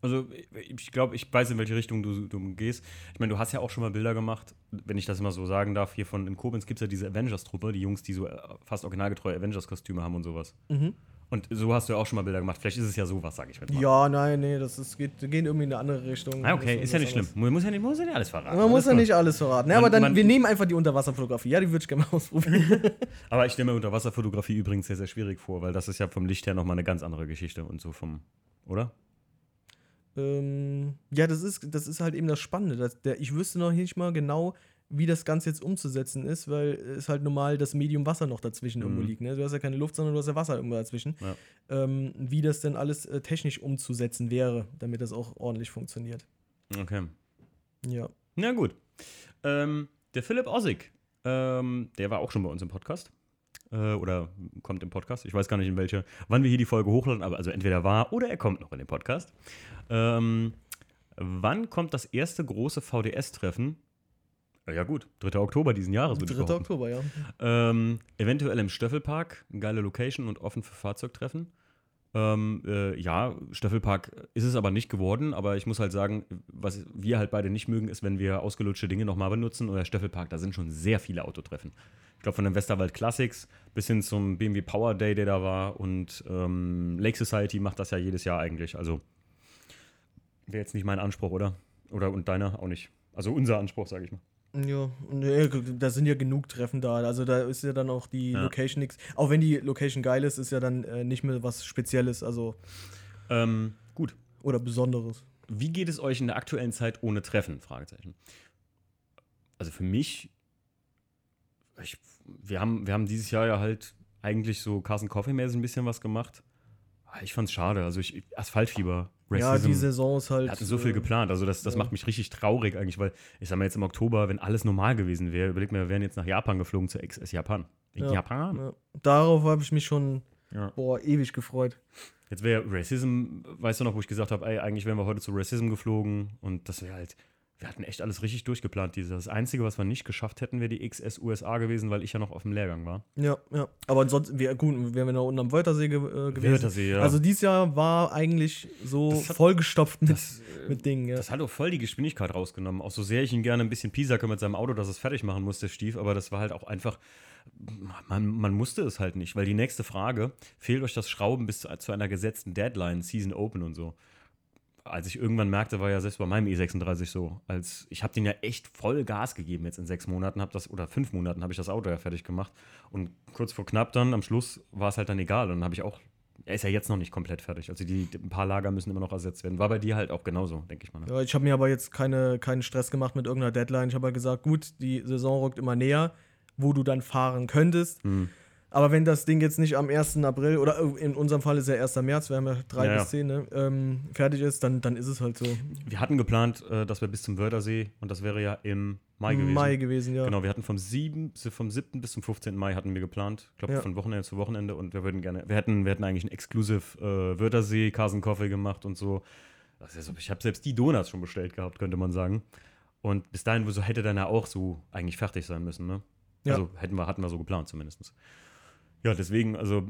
Speaker 1: Also ich glaube, ich weiß, in welche Richtung du, du gehst. Ich meine, du hast ja auch schon mal Bilder gemacht, wenn ich das immer so sagen darf. Hier von in Koblenz gibt es ja diese Avengers-Truppe, die Jungs, die so äh, fast originalgetreue Avengers-Kostüme haben und sowas.
Speaker 2: Mhm.
Speaker 1: Und so hast du ja auch schon mal Bilder gemacht. Vielleicht ist es ja sowas, sage ich mal.
Speaker 2: Ja, nein, nee, das ist, geht, geht irgendwie in eine andere Richtung.
Speaker 1: Ah, okay, ist ja nicht schlimm.
Speaker 2: was
Speaker 1: Man muss ja nicht, muss ja nicht alles verraten.
Speaker 2: Man muss ja
Speaker 1: Alles
Speaker 2: nicht alles verraten. Ja,
Speaker 1: Man-
Speaker 2: aber dann,
Speaker 1: man-
Speaker 2: wir nehmen einfach die Unterwasserfotografie. Ja, die würde ich gerne mal ausprobieren.
Speaker 1: Aber ich stelle mir Unterwasserfotografie übrigens sehr, sehr schwierig vor, weil das ist ja vom Licht her nochmal eine ganz andere Geschichte und so vom, oder?
Speaker 2: Ähm, ja, das ist, das ist halt eben das Spannende. Dass der, ich wüsste noch nicht mal genau, wie das Ganze jetzt umzusetzen ist, weil es halt normal das Medium Wasser noch dazwischen irgendwo
Speaker 1: Mhm.
Speaker 2: liegt. Ne? Du hast ja keine Luft, sondern du hast ja Wasser irgendwo dazwischen.
Speaker 1: Ja.
Speaker 2: Ähm, wie das denn alles äh, technisch umzusetzen wäre, damit das auch ordentlich funktioniert.
Speaker 1: Okay.
Speaker 2: Ja.
Speaker 1: Na gut. Ähm, der Philipp Ossig, ähm, der war auch schon bei uns im Podcast. Äh, oder kommt im Podcast. Ich weiß gar nicht, in welche, wann wir hier die Folge hochladen, aber also entweder war oder er kommt noch in den Podcast. Ähm, wann kommt das erste große VDS-Treffen? Ja, gut, 3. Oktober diesen Jahres, würde ich
Speaker 2: 3.
Speaker 1: behaupten.
Speaker 2: Oktober, ja.
Speaker 1: Ähm, eventuell im Stöffelpark, geile Location und offen für Fahrzeugtreffen. Ähm, äh, ja, Stöffelpark ist es aber nicht geworden, aber ich muss halt sagen, was wir halt beide nicht mögen, ist, wenn wir ausgelutschte Dinge nochmal benutzen. Oder Stöffelpark, da sind schon sehr viele Autotreffen. Ich glaube, von den Westerwald Classics bis hin zum BMW Power Day, der da war. Und ähm, Lake Society macht das ja jedes Jahr eigentlich. Also wäre jetzt nicht mein Anspruch, oder? Oder und deiner auch nicht. Also unser Anspruch, sage ich mal.
Speaker 2: Ja, nee, da sind ja genug Treffen da. Also da ist ja dann auch die
Speaker 1: Ja.
Speaker 2: Location nichts. Auch wenn die Location geil ist, ist ja dann äh, nicht mehr was Spezielles, also
Speaker 1: Ähm, gut.
Speaker 2: oder Besonderes.
Speaker 1: Wie geht es euch in der aktuellen Zeit ohne Treffen? Fragezeichen. Also für mich, ich, wir, haben, wir haben dieses Jahr ja halt eigentlich so Carson Coffee-mäßig ein bisschen was gemacht. Ah, Ich fand's schade. Also ich, Asphaltfieber,
Speaker 2: Ja,
Speaker 1: Racism,
Speaker 2: die Saison ist halt.
Speaker 1: wir hatten so viel
Speaker 2: äh,
Speaker 1: geplant. Also das, das
Speaker 2: ja.
Speaker 1: macht mich richtig traurig eigentlich, weil ich sag mal jetzt im Oktober, wenn alles normal gewesen wäre, überleg mir, wir wären jetzt nach Japan geflogen zur XS Japan.
Speaker 2: Ja.
Speaker 1: Japan?
Speaker 2: Ja. Darauf habe ich mich schon,
Speaker 1: Ja.
Speaker 2: boah, ewig gefreut.
Speaker 1: Jetzt wäre Racism, weißt du noch, wo ich gesagt habe, eigentlich wären wir heute zu Racism geflogen und das wäre halt, wir hatten echt alles richtig durchgeplant. Dieses. Das Einzige, was wir nicht geschafft hätten, wäre die XS USA gewesen, weil ich ja noch auf dem Lehrgang war.
Speaker 2: Ja, ja. Aber ansonsten, wir, gut, wären wir noch unten am Wörthersee ge äh, gewesen.
Speaker 1: Wörthersee, ja.
Speaker 2: Also dieses Jahr war eigentlich so
Speaker 1: hat-
Speaker 2: vollgestopft mit,
Speaker 1: Das, äh,
Speaker 2: mit Dingen, ja.
Speaker 1: das hat auch voll die Geschwindigkeit rausgenommen. Auch so sehr ich ihn gerne ein bisschen piesacke mit seinem Auto, dass es fertig machen musste, Stief, aber das war halt auch einfach, man, man musste es halt nicht, weil die nächste Frage, fehlt euch das Schrauben bis zu, zu einer gesetzten Deadline, Season Open und so. Als ich irgendwann merkte, war ja selbst bei meinem E36 so, als ich habe den ja echt voll Gas gegeben jetzt in sechs Monaten, habe das oder fünf Monaten habe ich das Auto ja fertig gemacht und kurz vor knapp dann am Schluss war es halt dann egal und dann habe ich auch er ist ja jetzt noch nicht komplett fertig. Also die, ein paar Lager müssen immer noch ersetzt werden. War bei dir halt auch genauso, denke ich mal. Ne?
Speaker 2: Ja, ich habe mir aber jetzt keine, keinen Stress gemacht mit irgendeiner Deadline. Ich habe halt gesagt, gut, die Saison rückt immer näher, wo du dann fahren könntest.
Speaker 1: Hm.
Speaker 2: Aber wenn das Ding jetzt nicht am 1. April oder äh, in unserem Fall ist ja 1. März, wir haben ja 3
Speaker 1: Ja,
Speaker 2: bis 10, ne, ähm, fertig ist, dann, dann ist es halt so.
Speaker 1: Wir hatten geplant, äh, dass wir bis zum Wörthersee und das wäre ja im Mai gewesen.
Speaker 2: Mai gewesen, ja.
Speaker 1: Genau, wir hatten vom, 7, vom 7. bis zum 15. Mai hatten wir geplant. Ich glaube,
Speaker 2: Ja.
Speaker 1: von Wochenende zu Wochenende und wir würden gerne, wir hätten, wir hätten eigentlich einen Exclusive äh, Wörthersee, Carson Coffee gemacht und so. Das ist ja so. Ich habe selbst die Donuts schon bestellt gehabt, könnte man sagen. Und bis dahin so hätte dann ja auch so eigentlich fertig sein müssen, ne?
Speaker 2: Ja.
Speaker 1: Also hätten wir, hatten wir so geplant zumindest. Ja, deswegen, also,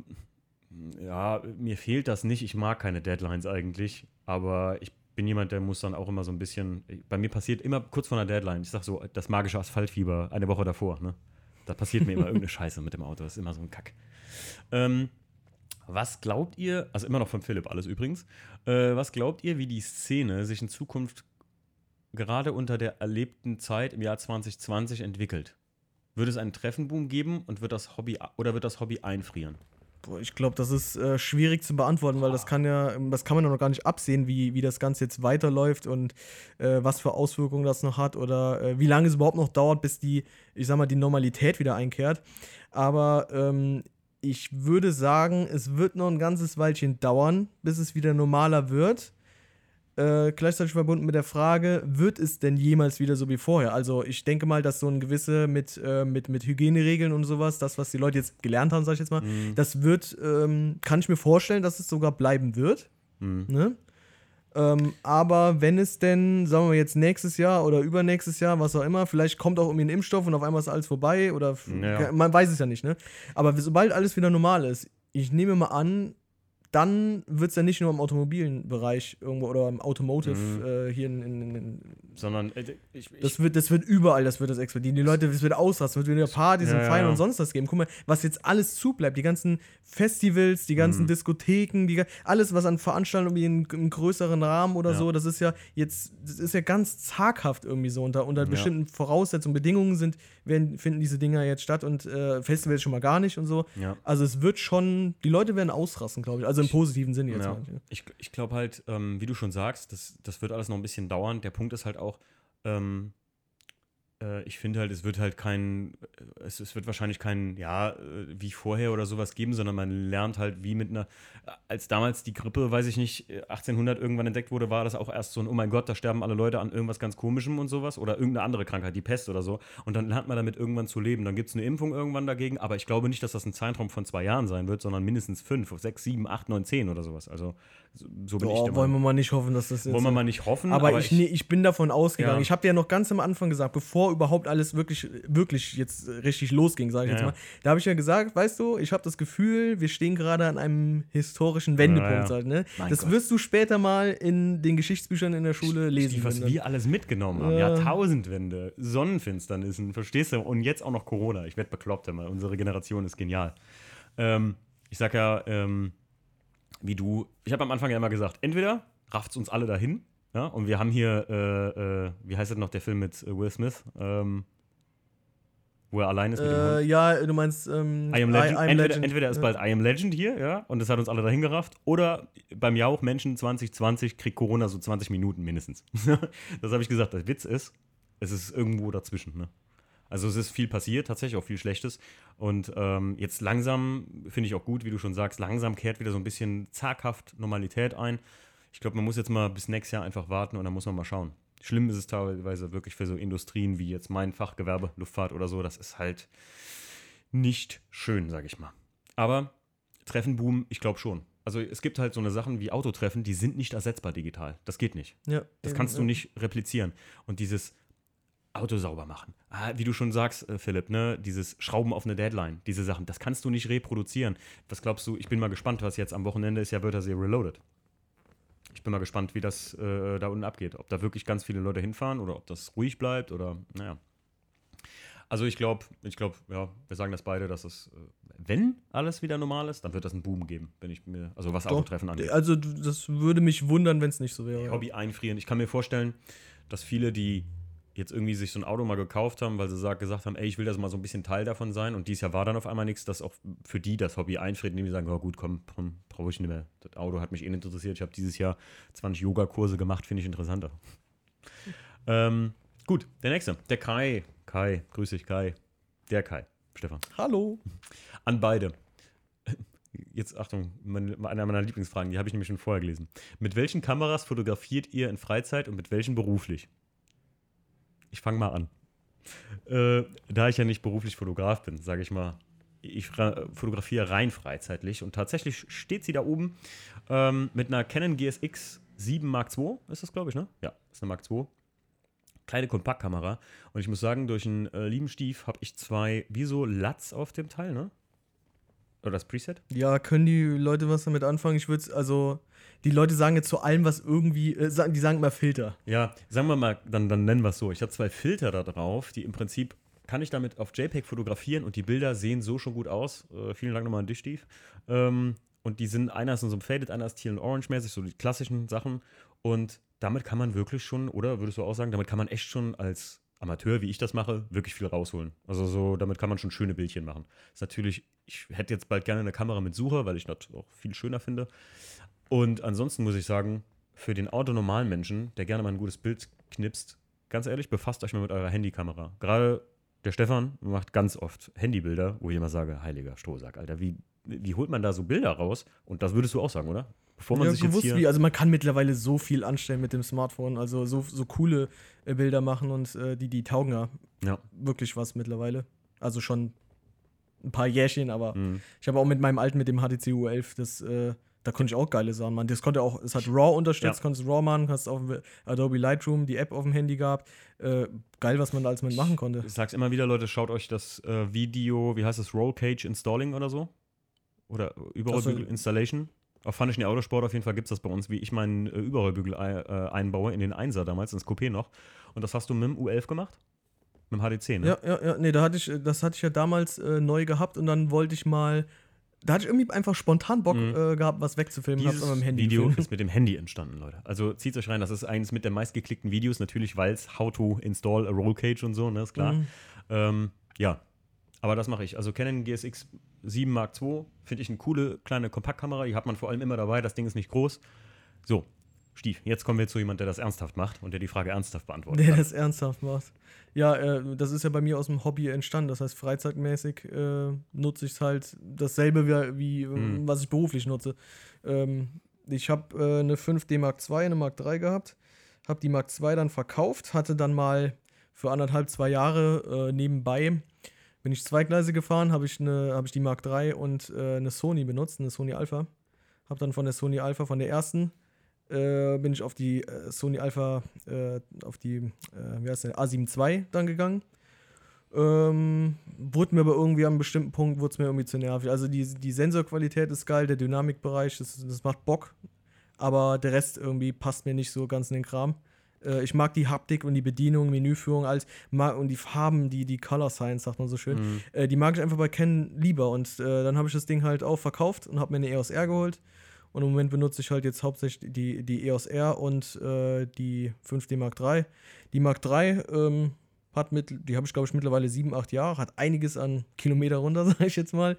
Speaker 1: ja, mir fehlt das nicht. Ich mag keine Deadlines eigentlich, aber ich bin jemand, der muss dann auch immer so ein bisschen. Bei mir passiert immer kurz vor einer Deadline, ich sag so, das magische Asphaltfieber eine Woche davor, ne? Da passiert mir immer irgendeine Scheiße mit dem Auto. Das ist immer so ein Kack. Ähm, was glaubt ihr, also immer noch von Philipp alles übrigens, äh, was glaubt ihr, wie die Szene sich in Zukunft gerade unter der erlebten Zeit im Jahr 2020 entwickelt? Wird es einen Treffenboom geben und wird das Hobby oder wird das Hobby einfrieren?
Speaker 2: Boah, ich glaube, das ist äh, schwierig zu beantworten, weil das kann ja, das kann man ja noch gar nicht absehen, wie, wie das Ganze jetzt weiterläuft und äh, was für Auswirkungen das noch hat oder äh, wie lange es überhaupt noch dauert, bis die, ich sag mal, die Normalität wieder einkehrt. Aber ähm, ich würde sagen, es wird noch ein ganzes Weilchen dauern, bis es wieder normaler wird. Äh, gleichzeitig verbunden mit der Frage, wird es denn jemals wieder so wie vorher? Also ich denke mal, dass so ein gewisse mit, äh, mit, mit Hygieneregeln und sowas, das, was die Leute jetzt gelernt haben, sag ich jetzt mal,
Speaker 1: Mhm.
Speaker 2: das wird, ähm, kann ich mir vorstellen, dass es sogar bleiben wird.
Speaker 1: Mhm.
Speaker 2: Ne? Ähm, aber wenn es denn, sagen wir jetzt nächstes Jahr oder übernächstes Jahr, was auch immer, vielleicht kommt auch irgendwie ein Impfstoff und auf einmal ist alles vorbei oder
Speaker 1: Ja.
Speaker 2: man weiß es ja nicht, ne? Aber sobald alles wieder normal ist, ich nehme mal an, dann wird es ja nicht nur im automobilen Bereich irgendwo oder im Automotive
Speaker 1: Mhm.
Speaker 2: äh, hier in, in, in
Speaker 1: Sondern äh, ich, ich,
Speaker 2: das wird, das wird überall, das wird das explodieren. Die Leute, es wird ausrasten, es wird wieder Partys
Speaker 1: Ja,
Speaker 2: und Feiern
Speaker 1: ja.
Speaker 2: und sonst was geben. Guck mal, was jetzt alles zubleibt, die ganzen Festivals, die ganzen
Speaker 1: Mhm.
Speaker 2: Diskotheken, die, alles, was an Veranstaltungen im größeren Rahmen oder
Speaker 1: Ja.
Speaker 2: so, das ist ja jetzt, das ist ja ganz zaghaft irgendwie so. Unter, unter bestimmten Voraussetzungen, Bedingungen sind, werden, finden diese Dinger jetzt statt und äh, Festivals schon mal gar nicht und so. Also es wird schon, die Leute werden ausrasten, glaube ich. Also im positiven Sinne jetzt.
Speaker 1: Ja.
Speaker 2: ich.
Speaker 1: Ich, ich glaube halt, ähm, wie du schon sagst, das, das wird alles noch ein bisschen dauern. Der Punkt ist halt auch, ähm, äh, ich finde halt, es wird halt kein, äh, es, es wird wahrscheinlich kein, ja, äh, wie vorher oder sowas geben, sondern man lernt halt wie mit einer, äh, als damals die Grippe, weiß ich nicht, äh, 1800 irgendwann entdeckt wurde, war das auch erst so ein, oh mein Gott, da sterben alle Leute an irgendwas ganz Komischem und sowas oder irgendeine andere Krankheit, die Pest oder so. Und dann lernt man damit irgendwann zu leben. Dann gibt es eine Impfung irgendwann dagegen, aber ich glaube nicht, dass das ein Zeitraum von zwei Jahren sein wird, sondern mindestens fünf, sechs, sieben, acht, neun, zehn oder sowas. Also so, bin ich
Speaker 2: Oh,
Speaker 1: der
Speaker 2: wollen wir mal nicht hoffen, dass das jetzt.
Speaker 1: Wollen wir mal nicht hoffen,
Speaker 2: aber, ich, nee, ich bin davon ausgegangen.
Speaker 1: Ja.
Speaker 2: Ich habe dir ja noch ganz am Anfang gesagt, bevor überhaupt alles wirklich, wirklich jetzt richtig losging, sage ich
Speaker 1: Ja,
Speaker 2: jetzt mal. Da habe ich ja gesagt, weißt du, ich habe das Gefühl, wir stehen gerade an einem historischen Wendepunkt.
Speaker 1: Ja, ja.
Speaker 2: Halt, ne?
Speaker 1: Mein
Speaker 2: Das
Speaker 1: Gott.
Speaker 2: wirst du später mal in den Geschichtsbüchern in der Schule lesen.
Speaker 1: Steve, was
Speaker 2: können.
Speaker 1: wir alles mitgenommen haben.
Speaker 2: Ja.
Speaker 1: Jahrtausendwende, Sonnenfinsternissen, verstehst du? Und jetzt auch noch Corona. Ich werde bekloppt immer. Unsere Generation ist genial. Ähm, ich sag ja, ähm, wie du, ich habe am Anfang ja immer gesagt, entweder rafft es uns alle dahin, ja, und wir haben hier, äh, äh, wie heißt das noch, der Film mit äh, Will Smith, ähm, wo er allein ist mit dem
Speaker 2: äh,
Speaker 1: Hund.
Speaker 2: ja, du meinst ähm,
Speaker 1: I am Legend.
Speaker 2: I am
Speaker 1: entweder,
Speaker 2: Legend.
Speaker 1: entweder ist bald I am Legend hier, ja, und das hat uns alle dahin gerafft, oder beim Jauch Menschen 2020 kriegt Corona so 20 Minuten mindestens. das habe ich gesagt. Der Witz ist, es ist irgendwo dazwischen. Ne? Also es ist viel passiert, tatsächlich auch viel Schlechtes. Und ähm, jetzt langsam, finde ich auch gut, wie du schon sagst, langsam kehrt wieder so ein bisschen zaghaft Normalität ein. Ich glaube, man muss jetzt mal bis nächstes Jahr einfach warten und dann muss man mal schauen. Schlimm ist es teilweise wirklich für so Industrien wie jetzt mein Fachgewerbe, Luftfahrt oder so. Das ist halt nicht schön, sage ich mal. Aber Treffenboom, ich glaube schon. Also es gibt halt so eine Sachen wie Autotreffen, die sind nicht ersetzbar digital. Das geht nicht.
Speaker 2: Ja,
Speaker 1: Das
Speaker 2: eben,
Speaker 1: kannst du
Speaker 2: ja.
Speaker 1: nicht replizieren. Und dieses Auto sauber machen, ah, wie du schon sagst, äh, Philipp, ne, dieses Schrauben auf eine Deadline, diese Sachen, das kannst du nicht reproduzieren. Was glaubst du, ich bin mal gespannt, was jetzt am Wochenende ist ja Wörthersee Reloaded. Ich bin mal gespannt, wie das äh, da unten abgeht. Ob da wirklich ganz viele Leute hinfahren oder ob das ruhig bleibt oder, naja. Also ich glaube, ich glaube, ja, wir sagen das beide, dass es, äh, wenn alles wieder normal ist, dann wird das einen Boom geben, wenn ich mir, also was. Autotreffen angeht.
Speaker 2: Also, das würde mich wundern, wenn es nicht so wäre.
Speaker 1: Hobby einfrieren. Ich kann mir vorstellen, dass viele, die jetzt irgendwie sich so ein Auto mal gekauft haben, weil sie sag, gesagt haben, ey, ich will das mal so ein bisschen Teil davon sein und dies Jahr war dann auf einmal nichts, dass auch für die das Hobby einfrieren, indem die sagen, oh gut, komm, komm brauche ich nicht mehr. Das Auto hat mich eh nicht interessiert. Ich habe dieses Jahr 20 Yoga-Kurse gemacht, finde ich interessanter. ähm, gut, der nächste, der Kai. Kai, grüß dich, Kai. Der Kai, Stefan.
Speaker 2: Hallo.
Speaker 1: An beide. Jetzt Achtung, meine, eine meiner Lieblingsfragen, die habe ich nämlich schon vorher gelesen. Mit welchen Kameras fotografiert ihr in Freizeit und mit welchen beruflich? Ich fange mal an. Äh, da ich ja nicht beruflich Fotograf bin, sage ich mal, ich fotografiere rein freizeitlich und tatsächlich steht sie da oben ähm, mit einer Canon GSX 7 Mark II, ist das glaube ich, ne? Ja, ist eine Mark II. Kleine Kompaktkamera. Und ich muss sagen, durch einen äh, lieben Stief habe ich zwei, wie so Latz auf dem Teil, ne? Oder das Preset?
Speaker 2: Ja, können die Leute was damit anfangen? Ich würde also, die Leute sagen jetzt zu allem, was irgendwie, äh, sagen- die sagen immer Filter.
Speaker 1: Ja, sagen wir mal, dann, dann nennen wir es so. Ich habe zwei Filter da drauf, die im Prinzip kann ich damit auf JPEG fotografieren und die Bilder sehen so schon gut aus. Äh, vielen Dank nochmal an dich, Steve. Ähm, und die sind, einer ist in so einem Faded, einer ist Teal und Orange mäßig, so die klassischen Sachen. Und damit kann man wirklich schon, oder würdest du auch sagen, damit kann man echt schon als Amateur, wie ich das mache, wirklich viel rausholen. Also so, damit kann man schon schöne Bildchen machen. Ist natürlich, ich hätte jetzt bald gerne eine Kamera mit Sucher, weil ich das auch viel schöner finde. Und ansonsten muss ich sagen, für den autonormalen Menschen, der gerne mal ein gutes Bild knipst, ganz ehrlich, befasst euch mal mit eurer Handykamera. Gerade der Stefan macht ganz oft Handybilder, wo ich immer sage, heiliger Strohsack, Alter, wie, wie holt man da so Bilder raus? Und das würdest du auch sagen, oder? Bevor man
Speaker 2: ja,
Speaker 1: sich jetzt
Speaker 2: gewusst
Speaker 1: hier...
Speaker 2: wie, also man kann mittlerweile so viel anstellen mit dem Smartphone, also so, so coole äh, Bilder machen und äh, die, die taugen ja
Speaker 1: Ja.
Speaker 2: wirklich was mittlerweile. Also schon ein paar Jährchen, aber
Speaker 1: Mhm.
Speaker 2: ich habe auch mit meinem alten, mit dem HTC U11, das, äh, da konnte ich auch geile Sachen machen. Das konnte auch, es hat RAW unterstützt,
Speaker 1: Ja.
Speaker 2: konntest RAW machen, hast auf Adobe Lightroom die App auf dem Handy gehabt. Äh, geil, was man da alles mit machen konnte.
Speaker 1: Ich sag's immer wieder, Leute, schaut euch das äh, Video, wie heißt das, Roll Cage Installing oder so? Oder Überall
Speaker 2: Ach so.
Speaker 1: Installation Auf Funischen Autosport auf jeden Fall gibt es das bei uns, wie ich meinen äh, Überrollbügel äh, einbaue in den Einser damals, ins Coupé noch. Und das hast du mit dem U11 gemacht? Mit dem HDC, ne?
Speaker 2: Ja, ja, ja. Nee, da hatte ich, das hatte ich ja damals äh, neu gehabt und dann wollte ich mal. Da hatte ich irgendwie einfach spontan Bock
Speaker 1: Mhm.
Speaker 2: äh, gehabt, was wegzufilmen.
Speaker 1: Dieses
Speaker 2: an meinem Handy
Speaker 1: Video
Speaker 2: gefilmt.
Speaker 1: ist mit dem Handy entstanden, Leute. Also zieht euch rein, das ist eines mit der meistgeklickten Videos, natürlich, weil es How to install a Roll Cage und so, ne, ist klar.
Speaker 2: Mhm.
Speaker 1: Ähm, ja, aber das mache ich. Also Canon GSX 7 Mark II finde ich eine coole kleine Kompaktkamera, die hat man vor allem immer dabei, das Ding ist nicht groß. So, Stief, jetzt kommen wir zu jemand, der das ernsthaft macht und der die Frage ernsthaft beantwortet.
Speaker 2: Der
Speaker 1: hat.
Speaker 2: das ernsthaft macht. Ja, äh, das ist ja bei mir aus dem Hobby entstanden. Das heißt, freizeitmäßig äh, nutze ich es halt dasselbe wie, wie äh,
Speaker 1: Hm.
Speaker 2: was ich beruflich nutze. Ähm, ich habe äh, eine 5D Mark II, eine Mark III gehabt, habe die Mark II dann verkauft, hatte dann mal für anderthalb, zwei Jahre äh, nebenbei, bin ich zweigleisig gefahren, habe ich, hab ich die Mark III und äh, eine Sony benutzt, eine Sony Alpha. Habe dann von der Sony Alpha, von der ersten, äh, bin ich auf die äh, Sony Alpha, äh, auf die, äh, wie heißt der, A7 II dann gegangen. Ähm, wurde mir aber irgendwie an einem bestimmten Punkt, wurde es mir irgendwie zu nervig. Also die, die Sensorqualität ist geil, der Dynamikbereich, das, das macht Bock. Aber der Rest irgendwie passt mir nicht so ganz in den Kram. Äh, ich mag die Haptik und die Bedienung, Menüführung mag, und die Farben, die, die Color Science, sagt man so schön.
Speaker 1: Mhm.
Speaker 2: Äh, die mag ich einfach bei Canon lieber. Und äh, dann habe ich das Ding halt auch verkauft und habe mir eine EOS R geholt. Und im Moment benutze ich halt jetzt hauptsächlich die, die EOS R und äh, die 5D Mark III. Die Mark III ähm, hat mit, die habe ich glaube ich mittlerweile sieben, acht Jahre, hat einiges an Kilometer runter, sage ich jetzt mal.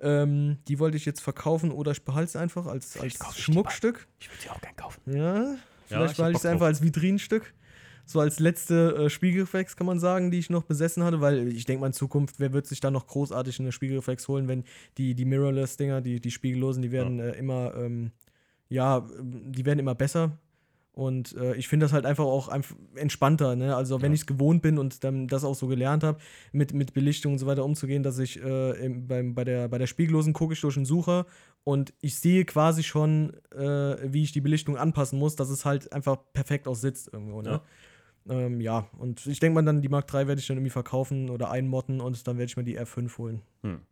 Speaker 2: Ähm, die wollte ich jetzt verkaufen oder ich behalte sie einfach als, als
Speaker 1: kaufe ich
Speaker 2: Schmuckstück.
Speaker 1: Ich würde sie auch gern kaufen.
Speaker 2: Ja, vielleicht
Speaker 1: hab
Speaker 2: behalte ich es einfach als Vitrinenstück. So als letzte äh, Spiegelreflex kann man sagen, die ich noch besessen hatte, weil ich denke mal in Zukunft, wer wird sich da noch großartig eine Spiegelreflex holen, wenn die, die Mirrorless-Dinger, die, die spiegellosen, die werden äh, immer, ähm, ja, die werden immer besser. Und äh, ich finde das halt einfach auch einfach entspannter, ne? Also wenn
Speaker 1: Ja.
Speaker 2: ich es gewohnt bin und dann das auch so gelernt habe, mit, mit Belichtung und so weiter umzugehen, dass ich äh, im, beim, bei, der, bei der Spiegellosen gucke ich durch den Sucher und ich sehe quasi schon, äh, wie ich die Belichtung anpassen muss, dass es halt einfach perfekt auch sitzt irgendwo, ne? Ja, ähm, ja. und ich denke mal dann, die Mark III werde ich dann irgendwie verkaufen oder einmotten und dann werde ich mir die R5 holen.
Speaker 1: Hm.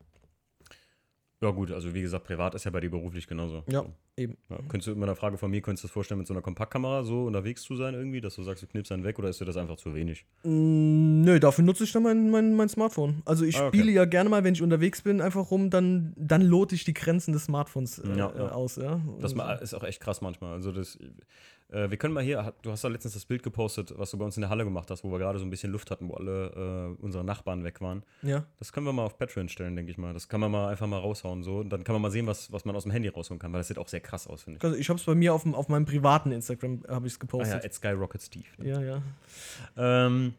Speaker 1: Ja, gut, also wie gesagt, privat ist ja bei dir beruflich genauso.
Speaker 2: Ja,
Speaker 1: So.
Speaker 2: eben.
Speaker 1: Ja, könntest du immer eine Frage von mir, könntest du das vorstellen, mit so einer Kompaktkamera so unterwegs zu sein irgendwie, dass du sagst, du knippst einen weg oder ist dir das einfach zu wenig?
Speaker 2: Mm, nö, dafür nutze ich dann mein, mein, mein Smartphone. Also ich
Speaker 1: Ah, okay.
Speaker 2: spiele ja gerne mal, wenn ich unterwegs bin, einfach rum, dann, dann lote ich die Grenzen des Smartphones äh,
Speaker 1: Ja, ja.
Speaker 2: aus, ja.
Speaker 1: Das ist auch echt krass manchmal. Also das, äh, wir können mal hier, du hast ja letztens das Bild gepostet, was du bei uns in der Halle gemacht hast, wo wir gerade so ein bisschen Luft hatten, wo alle äh, unsere Nachbarn weg waren.
Speaker 2: ja.
Speaker 1: Das können wir mal auf Patreon stellen, denke ich mal. Das kann man mal einfach mal raushauen so und dann kann man mal sehen, was, was man aus dem Handy rausholen kann, weil das sieht auch sehr krass aus, finde ich.
Speaker 2: Also ich habe es bei mir auf, dem, auf meinem privaten Instagram habe ich es
Speaker 1: Ah ja,
Speaker 2: gepostet.
Speaker 1: at Skyrocket Steve. ne?
Speaker 2: ja, ja.
Speaker 1: Ähm,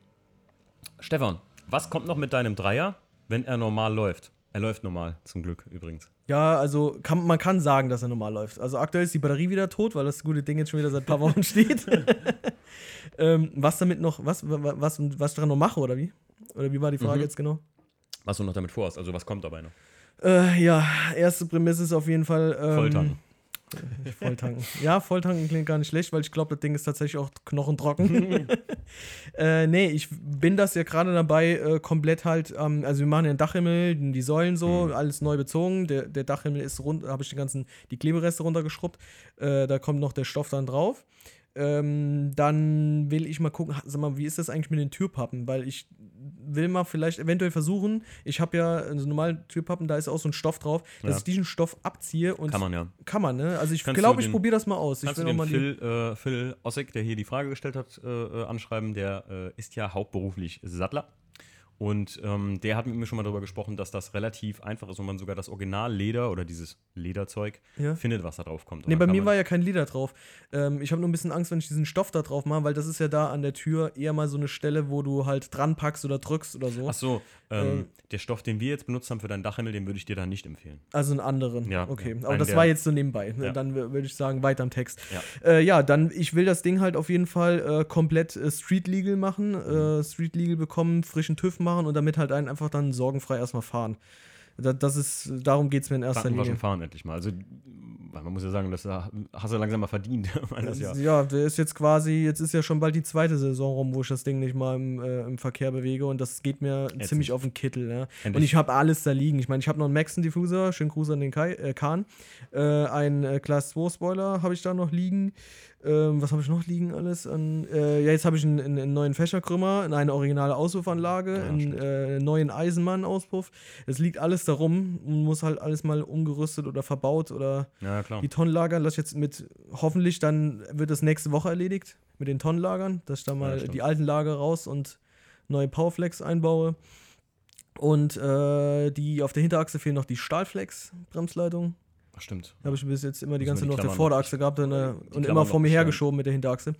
Speaker 1: Stefan, was kommt noch mit deinem Dreier, wenn er normal läuft? Er läuft normal, zum Glück übrigens.
Speaker 2: Ja, also kann, man kann sagen, dass er normal läuft. Also aktuell ist die Batterie wieder tot, weil das gute Ding jetzt schon wieder seit ein paar Wochen steht. ähm, was damit noch, was, wa- was, was ich daran noch mache, oder wie? Oder wie war die Frage
Speaker 1: Mhm.
Speaker 2: jetzt genau?
Speaker 1: Was du noch damit vorhast, also was kommt dabei noch?
Speaker 2: Äh, ja, erste Prämisse ist auf jeden Fall. Ähm,
Speaker 1: Volltanken.
Speaker 2: Volltanken. ja, Volltanken klingt gar nicht schlecht, weil ich glaube, das Ding ist tatsächlich auch knochentrocken. äh, nee, ich bin das ja gerade dabei, äh, komplett halt, ähm, also wir machen ja den Dachhimmel, die Säulen so,
Speaker 1: Mhm.
Speaker 2: alles neu bezogen. Der, der Dachhimmel ist rund, habe ich die ganzen, die Klebereste runtergeschrubbt. Äh, da kommt noch der Stoff dann drauf. Ähm, dann will ich mal gucken, sag mal, wie ist das eigentlich mit den Türpappen? Weil ich will mal vielleicht eventuell versuchen, ich habe ja also normalen Türpappen, da ist auch so ein Stoff drauf, dass
Speaker 1: Ja.
Speaker 2: ich diesen Stoff abziehe und
Speaker 1: Kann man ja.
Speaker 2: kann man, ne? Also ich glaube, ich probiere das mal aus. Ich
Speaker 1: Kannst du
Speaker 2: will
Speaker 1: den Phil, äh, Phil Ossek, der hier die Frage gestellt hat, äh, äh, anschreiben? Der äh, ist ja hauptberuflich Sattler. Und ähm, der hat mit mir schon mal darüber gesprochen, dass das relativ einfach ist und man sogar das Originalleder oder dieses Lederzeug
Speaker 2: Ja.
Speaker 1: findet, was da drauf kommt.
Speaker 2: Nee, bei mir war ja kein Leder drauf. Ähm, ich habe nur ein bisschen Angst, wenn ich diesen Stoff da drauf mache, weil das ist ja da an der Tür eher mal so eine Stelle, wo du halt dran packst oder drückst oder so.
Speaker 1: Ach so, ähm,
Speaker 2: Ähm,
Speaker 1: der Stoff, den wir jetzt benutzt haben für deinen Dachhimmel, den würde ich dir dann nicht empfehlen.
Speaker 2: Also einen anderen.
Speaker 1: Ja,
Speaker 2: okay.
Speaker 1: ja.
Speaker 2: Aber
Speaker 1: Einen,
Speaker 2: das war jetzt so nebenbei. Ne?
Speaker 1: Ja.
Speaker 2: Dann wür- würde ich sagen, weiter im Text.
Speaker 1: Ja.
Speaker 2: Äh, ja, dann, ich will das Ding halt auf jeden Fall äh, komplett äh, Street Legal machen,
Speaker 1: Mhm.
Speaker 2: äh, Street Legal bekommen, frischen TÜV machen und damit halt einen einfach dann sorgenfrei erstmal fahren. Da, das ist, darum geht es mir in erster
Speaker 1: wir schon
Speaker 2: Linie.
Speaker 1: fahren endlich mal. Also, Weil man muss ja sagen, das hast du langsam mal verdient. das ja,
Speaker 2: Ja, der ist jetzt quasi, jetzt ist ja schon bald die zweite Saison rum, wo ich das Ding nicht mal im, äh, im Verkehr bewege und das geht mir ziemlich auf den Kittel. Ja. Und ich habe alles da liegen. Ich meine, ich habe noch einen Maxon-Diffuser, schönen Gruß an den Kai, äh, Kahn. Äh, ein äh, Class 2 Spoiler habe ich da noch liegen. Ähm, was habe ich noch liegen alles? An, äh, ja, jetzt habe ich einen, einen, einen neuen Fächerkrümmer, eine originale Auspuffanlage,
Speaker 1: Ja,
Speaker 2: einen äh, neuen Eisenmann-Auspuff. Es liegt alles da rum und muss halt alles mal umgerüstet oder verbaut oder
Speaker 1: ja, klar.
Speaker 2: die Tonnenlager lasse ich jetzt mit, hoffentlich dann wird das nächste Woche erledigt mit den Tonnenlagern, dass ich da mal
Speaker 1: stimmt.
Speaker 2: die alten Lager raus und neue Powerflex einbaue. Und äh, die auf der Hinterachse fehlen noch die Stahlflex-Bremsleitung.
Speaker 1: Ach, stimmt.
Speaker 2: Habe ich bis jetzt immer die ganze
Speaker 1: die
Speaker 2: nur auf der Vorderachse gehabt und, äh, und
Speaker 1: Klammern
Speaker 2: immer
Speaker 1: noch
Speaker 2: vor mir hergeschoben mit der Hinterachse.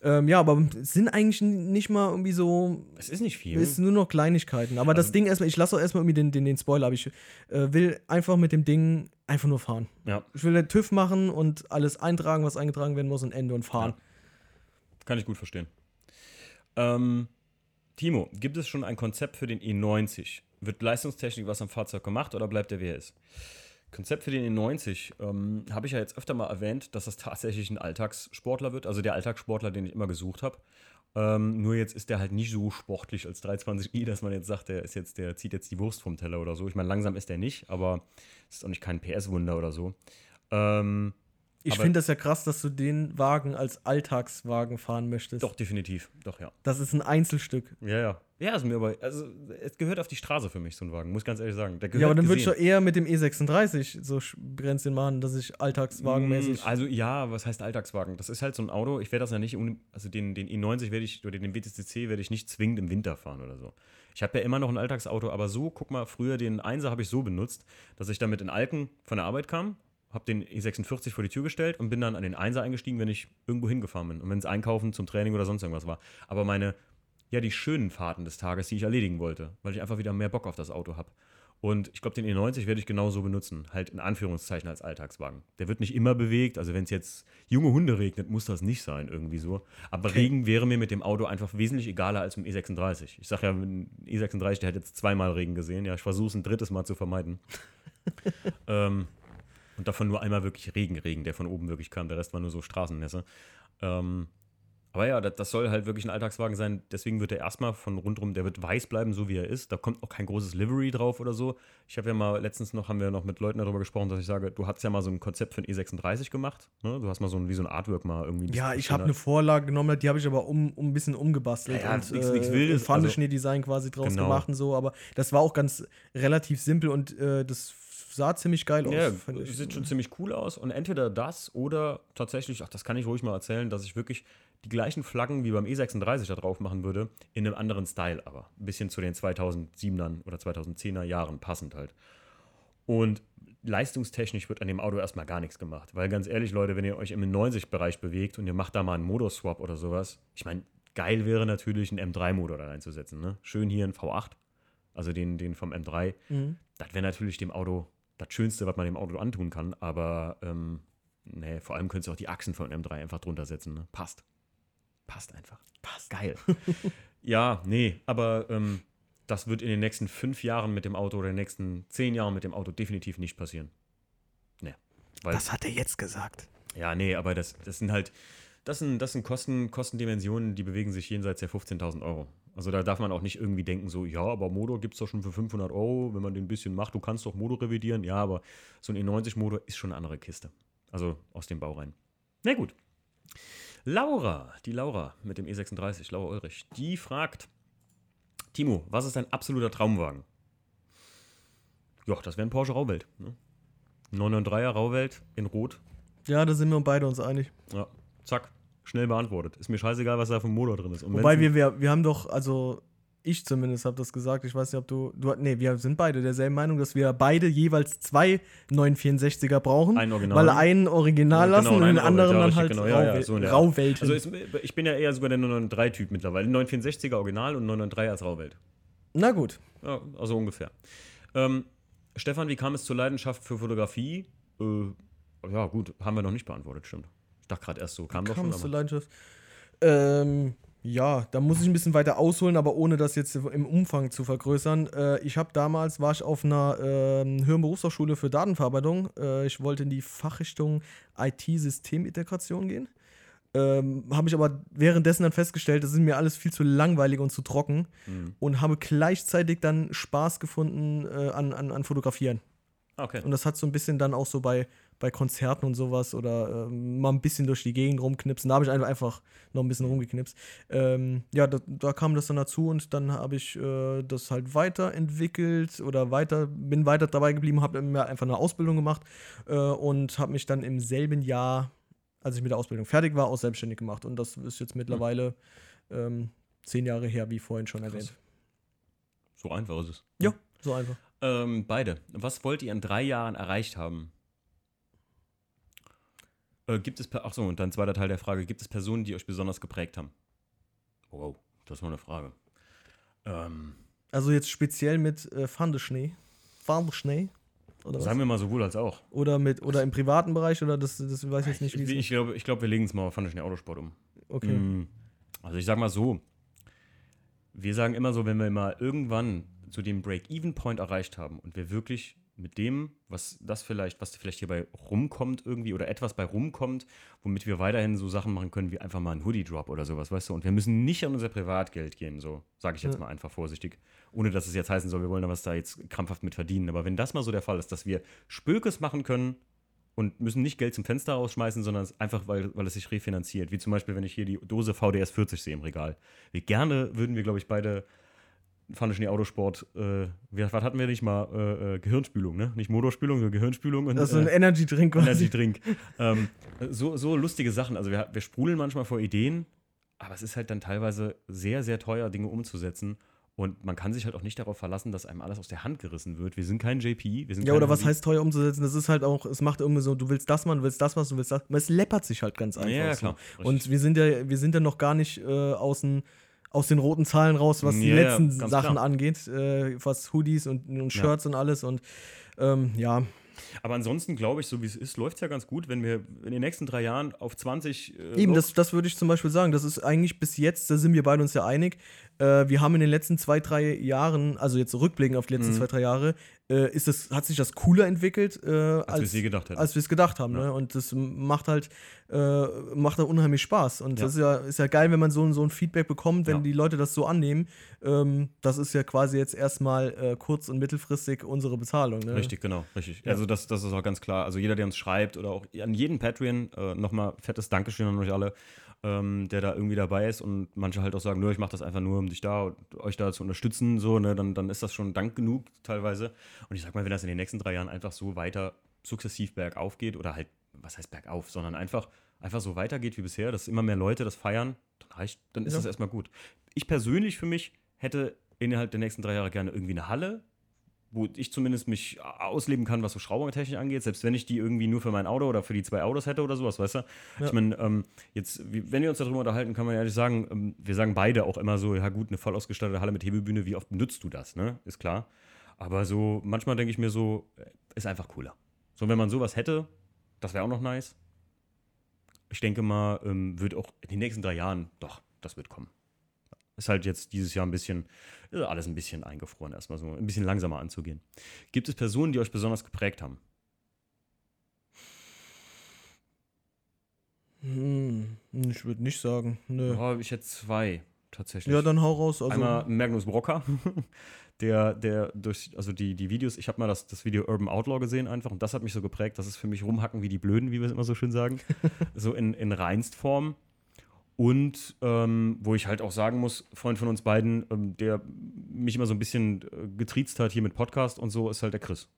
Speaker 2: Ähm, ja, aber es sind eigentlich nicht mal irgendwie so
Speaker 1: Es ist nicht viel.
Speaker 2: ist nur noch Kleinigkeiten. Aber das
Speaker 1: Also-
Speaker 2: Ding erstmal, ich lasse auch erstmal irgendwie den, den, den Spoiler, aber ich äh, will einfach mit dem Ding einfach nur fahren.
Speaker 1: ja,
Speaker 2: Ich will den TÜV machen und alles eintragen, was eingetragen werden muss und Ende und fahren.
Speaker 1: kann ich gut verstehen. Ähm, Timo, gibt es schon ein Konzept für den E90? Wird Leistungstechnik was am Fahrzeug gemacht oder bleibt der, wie er ist? Konzept für den E90 ähm, habe ich ja jetzt öfter mal erwähnt, dass das tatsächlich ein Alltagssportler wird, also der Alltagssportler, den ich immer gesucht habe. Ähm, nur jetzt ist der halt nicht so sportlich als 320i, dass man jetzt sagt, der ist jetzt, der zieht jetzt die Wurst vom Teller oder so. Ich meine, langsam ist der nicht, aber ist auch nicht kein PS-Wunder oder so. Ähm,
Speaker 2: Ich finde das ja krass, dass du den Wagen als Alltagswagen fahren möchtest.
Speaker 1: doch, definitiv. Doch, ja.
Speaker 2: Das ist ein Einzelstück.
Speaker 1: Ja, ja. Ja, ist mir aber, also es gehört auf die Straße für mich, so ein Wagen, muss ich ganz ehrlich sagen. Der gehört
Speaker 2: Ja, aber dann würde ich doch eher mit dem E36 so Brenzchen machen, dass ich alltagswagenmäßig.
Speaker 1: Mm, Also ja, was heißt Alltagswagen? Das ist halt so ein Auto, ich werde das ja nicht, also den, den E90 werde ich, oder den WTCC werde ich nicht zwingend im Winter fahren oder so. Ich habe ja immer noch ein Alltagsauto, aber so, guck mal, früher den 1er habe ich so benutzt, dass ich damit in Alken von der Arbeit kam, habe den E46 vor die Tür gestellt und bin dann an den 1er eingestiegen, wenn ich irgendwo hingefahren bin. Und wenn es einkaufen zum Training oder sonst irgendwas war. Aber meine, ja, die schönen Fahrten des Tages, die ich erledigen wollte, weil ich einfach wieder mehr Bock auf das Auto habe. Und ich glaube, den E90 werde ich genauso benutzen, halt in Anführungszeichen als Alltagswagen. Der wird nicht immer bewegt, also wenn es jetzt junge Hunde regnet, muss das nicht sein, irgendwie so. Aber Regen wäre mir mit dem Auto einfach wesentlich egaler als mit dem E36. Ich sage ja, ein E36, der hat jetzt zweimal Regen gesehen. Ja, ich versuche es ein drittes Mal zu vermeiden. ähm, und davon nur einmal wirklich Regen, Regen, der von oben wirklich kam. Der Rest war nur so Straßennässe. Ähm, aber ja, das, das soll halt wirklich ein Alltagswagen sein. Deswegen wird er erstmal von rundrum, der wird weiß bleiben, so wie er ist. Da kommt auch kein großes Livery drauf oder so. Ich habe ja mal letztens noch, haben wir noch mit Leuten darüber gesprochen, dass ich sage, du hast ja mal so ein Konzept für ein E36 gemacht. Ne? Du hast mal so ein, wie so ein Artwork mal irgendwie.
Speaker 2: Ja, ich habe eine Vorlage genommen, die habe ich aber um, um ein bisschen umgebastelt
Speaker 1: Ja, ja,
Speaker 2: und
Speaker 1: nix
Speaker 2: äh,
Speaker 1: Wildes,
Speaker 2: Pfanneschnee-Design quasi draus
Speaker 1: Genau.
Speaker 2: gemacht und so, aber das war auch ganz relativ simpel und äh, das sah ziemlich geil aus.
Speaker 1: Ja,
Speaker 2: ich.
Speaker 1: sieht schon ziemlich cool aus. Und entweder das oder tatsächlich, ach, das kann ich ruhig mal erzählen, dass ich wirklich die gleichen Flaggen wie beim E36 da drauf machen würde, in einem anderen Style aber. Ein bisschen zu den 2007ern oder 2010er Jahren passend halt. Und leistungstechnisch wird an dem Auto erstmal gar nichts gemacht. Weil ganz ehrlich, Leute, wenn ihr euch im 90-Bereich bewegt und ihr macht da mal einen Motorswap oder sowas, ich meine, geil wäre natürlich einen M3-Motor da reinzusetzen. Ne? Schön hier ein V8, also den, den vom M3.
Speaker 2: Mhm.
Speaker 1: Das wäre natürlich dem Auto das Schönste, was man dem Auto antun kann, aber ähm, nee, vor allem könntest du auch die Achsen von M3 einfach drunter setzen. Ne? Passt. Passt einfach. Passt. Geil. ja, nee, aber ähm, das wird in den nächsten fünf Jahren mit dem Auto oder in den nächsten zehn Jahren mit dem Auto definitiv nicht passieren. Nee. Weil,
Speaker 2: Das hat er jetzt gesagt.
Speaker 1: ja, nee, aber das, das sind halt, das sind, das sind Kosten, Kostendimensionen, die bewegen sich jenseits der 15.000 Euro. Also da darf man auch nicht irgendwie denken, so, ja, aber Motor gibt es doch schon für 500 Euro, wenn man den ein bisschen macht, du kannst doch Motor revidieren. Ja, aber so ein E90-Motor ist schon eine andere Kiste. Also aus dem Bau rein. Na gut. Laura, die Laura mit dem E36, Laura Ulrich, die fragt, Timo, was ist dein absoluter Traumwagen? Ja, das wäre ein Porsche Rauwelt. Ne? 993er Rauwelt in Rot,
Speaker 2: Ja, da sind wir beide uns einig.
Speaker 1: ja, zack, schnell beantwortet. Ist mir scheißegal, was da für ein Motor drin ist. Und
Speaker 2: Wobei wir, wir, wir haben doch, also ich zumindest habe das gesagt, ich weiß nicht, ob du, du, nee, wir sind beide derselben Meinung, dass wir beide jeweils zwei 964er brauchen,
Speaker 1: Ein Original.
Speaker 2: weil einen Original lassen
Speaker 1: genau,
Speaker 2: und
Speaker 1: einen
Speaker 2: den anderen
Speaker 1: Rauwelt,
Speaker 2: dann halt
Speaker 1: genau, ja, ja, so
Speaker 2: Rauwelten.
Speaker 1: Also ist, ich bin ja eher sogar der 993-Typ mittlerweile. 964er Original und 993 als Rauwelt.
Speaker 2: Na gut.
Speaker 1: Ja, also ungefähr. Ähm, Stefan, wie kam es zur Leidenschaft für Fotografie? Äh, ja, gut, haben wir noch nicht beantwortet, stimmt. Ich dachte gerade erst so, kam doch schon.
Speaker 2: zur Leidenschaft. Ähm, Ja, da muss ich ein bisschen weiter ausholen, aber ohne das jetzt im Umfang zu vergrößern. Äh, ich habe damals, war ich auf einer äh, höheren Berufshochschule für Datenverarbeitung. Äh, ich wollte in die Fachrichtung IT-Systemintegration gehen. Ähm, habe ich aber währenddessen dann festgestellt, das ist mir alles viel zu langweilig und zu trocken
Speaker 1: Mhm.
Speaker 2: und habe gleichzeitig dann Spaß gefunden äh, an, an, an Fotografieren.
Speaker 1: Okay.
Speaker 2: Und das hat so ein bisschen dann auch so bei, bei Konzerten und sowas oder ähm, mal ein bisschen durch die Gegend rumknipsen. Da habe ich einfach, noch ein bisschen rumgeknipst. Ähm, ja, da, da kam das dann dazu und dann habe ich äh, das halt weiterentwickelt oder weiter, bin weiter dabei geblieben, habe mir einfach eine Ausbildung gemacht äh, und habe mich dann im selben Jahr, als ich mit der Ausbildung fertig war, auch selbstständig gemacht. Und das ist jetzt mittlerweile ähm, zehn Jahre her, wie vorhin schon erwähnt.
Speaker 1: So einfach ist es.
Speaker 2: Ja, so einfach.
Speaker 1: Ähm, beide. Was wollt ihr in drei Jahren erreicht haben? Äh, gibt es, ach so, und dann zweiter Teil der Frage, gibt es Personen, die euch besonders geprägt haben? Wow, das war eine Frage. Ähm,
Speaker 2: Also jetzt speziell mit äh, Fandeschnee. Fandeschnee? Oder was?
Speaker 1: sagen wir mal sowohl als auch.
Speaker 2: Oder mit oder im privaten Bereich oder das, das weiß ich jetzt nicht,
Speaker 1: Ich, ich glaube, ich glaub, wir legen es mal auf Fandeschen Autosport um.
Speaker 2: Okay.
Speaker 1: Mm, Also ich sag mal so, wir sagen immer so, wenn wir mal irgendwann zu dem Break-Even-Point erreicht haben und wir wirklich mit dem, was das vielleicht, was vielleicht hierbei rumkommt irgendwie oder etwas bei rumkommt, womit wir weiterhin so Sachen machen können wie einfach mal einen Hoodie-Drop oder sowas, weißt du, und wir müssen nicht an unser Privatgeld gehen, so sage ich jetzt
Speaker 2: Ja.
Speaker 1: mal einfach vorsichtig, ohne dass es jetzt heißen soll, wir wollen da was da jetzt krampfhaft mit verdienen, aber wenn das mal so der Fall ist, dass wir Spökes machen können, und müssen nicht Geld zum Fenster rausschmeißen, sondern es einfach, weil, weil es sich refinanziert. Wie zum Beispiel, wenn ich hier die Dose VDS 40 sehe im Regal. Wie gerne würden wir, glaube ich, beide Pfanneschnee Autosport, äh, was hatten wir nicht mal? Äh, äh, Gehirnspülung, ne? Nicht Motorspülung, sondern Gehirnspülung. Und,
Speaker 2: Das ist so ein
Speaker 1: äh,
Speaker 2: Energy-Drink quasi.
Speaker 1: Energy Drink. ähm, so, so lustige Sachen. Also wir, wir sprudeln manchmal vor Ideen, aber es ist halt dann teilweise sehr, sehr teuer, Dinge umzusetzen. Und man kann sich halt auch nicht darauf verlassen, dass einem alles aus der Hand gerissen wird. Wir sind kein JP. Wir sind
Speaker 2: Ja, oder was heißt teuer umzusetzen? Das ist halt auch, es macht irgendwie so, du willst das machen, du willst das machen, du willst das. Aber es läppert sich halt ganz einfach.
Speaker 1: Ja,
Speaker 2: so.
Speaker 1: klar.
Speaker 2: Und wir sind ja, wir sind ja noch gar nicht äh, aus, den, aus den roten Zahlen raus, was die
Speaker 1: Ja, ja,
Speaker 2: letzten Sachen
Speaker 1: klar.
Speaker 2: angeht, äh, was Hoodies und, und Shirts und alles. Und ähm, ja,
Speaker 1: Aber ansonsten glaube ich, so wie es ist, läuft es ja ganz gut, wenn wir in den nächsten drei Jahren auf 20. Äh,
Speaker 2: Eben, das, das würde ich zum Beispiel sagen. Das ist eigentlich bis jetzt, da sind wir beide uns ja einig. Äh, wir haben in den letzten zwei, drei Jahren, also jetzt rückblickend auf die letzten
Speaker 1: Mhm.
Speaker 2: zwei, drei Jahre, äh, ist das, hat sich das cooler entwickelt, äh,
Speaker 1: als,
Speaker 2: als,
Speaker 1: wir es je gedacht hätten.
Speaker 2: als wir es gedacht haben.
Speaker 1: Ja.
Speaker 2: Ne? Und das macht halt, äh, macht halt unheimlich Spaß. Und
Speaker 1: Ja.
Speaker 2: das ist ja, ist ja geil, wenn man so, so ein Feedback bekommt, wenn
Speaker 1: Ja.
Speaker 2: die Leute das so annehmen. Ähm, das ist ja quasi jetzt erstmal äh, kurz- und mittelfristig unsere Bezahlung. Ne?
Speaker 1: Richtig, genau, richtig. Also das, das ist auch ganz klar. Also jeder, der uns schreibt oder auch an jeden Patreon, äh, nochmal fettes Dankeschön an euch alle, ähm, der da irgendwie dabei ist und manche halt auch sagen, nö, ich mache das einfach nur, um dich da und euch da zu unterstützen, so, ne, dann, dann ist das schon Dank genug teilweise. Und ich sag mal, wenn das in den nächsten drei Jahren einfach so weiter sukzessiv bergauf geht oder halt, was heißt bergauf, sondern einfach, einfach so weitergeht wie bisher, dass immer mehr Leute das feiern, dann reicht, dann ist
Speaker 2: Ja.
Speaker 1: das erstmal gut. Ich persönlich für mich hätte innerhalb der nächsten drei Jahre gerne irgendwie eine Halle, wo ich zumindest mich ausleben kann, was so Schraubungstechnik angeht, selbst wenn ich die irgendwie nur für mein Auto oder für die zwei Autos hätte oder sowas, weißt du?
Speaker 2: Ja.
Speaker 1: Ich meine, ähm, jetzt, wenn wir uns darüber unterhalten, kann man ehrlich sagen, ähm, wir sagen beide auch immer so, ja gut, eine voll ausgestattete Halle mit Hebebühne, wie oft benutzt du das, ne? Ist klar. Aber so, manchmal denke ich mir so, äh, ist einfach cooler. So, wenn man sowas hätte, das wäre auch noch nice. Ich denke mal, ähm, wird auch in den nächsten drei Jahren, doch, das wird kommen. Ist halt jetzt dieses Jahr ein bisschen, ist alles ein bisschen eingefroren, erstmal so ein bisschen langsamer anzugehen. Gibt es Personen, die euch besonders geprägt haben?
Speaker 2: Hm, ich würde nicht sagen. Nö.
Speaker 1: Oh, ich hätte zwei, tatsächlich.
Speaker 2: Ja, dann hau raus. Also,
Speaker 1: Einmal Magnus Brocker, der, der durch, also die, die Videos, ich habe mal das, das Video Urban Outlaw gesehen einfach und das hat mich so geprägt, das ist für mich rumhacken wie die Blöden, wie wir es immer so schön sagen. so in, in Reinstform. Und ähm, wo ich halt auch sagen muss, Freund von uns beiden, ähm, der mich immer so ein bisschen äh, getriezt hat hier mit Podcast und so, ist halt der Chris.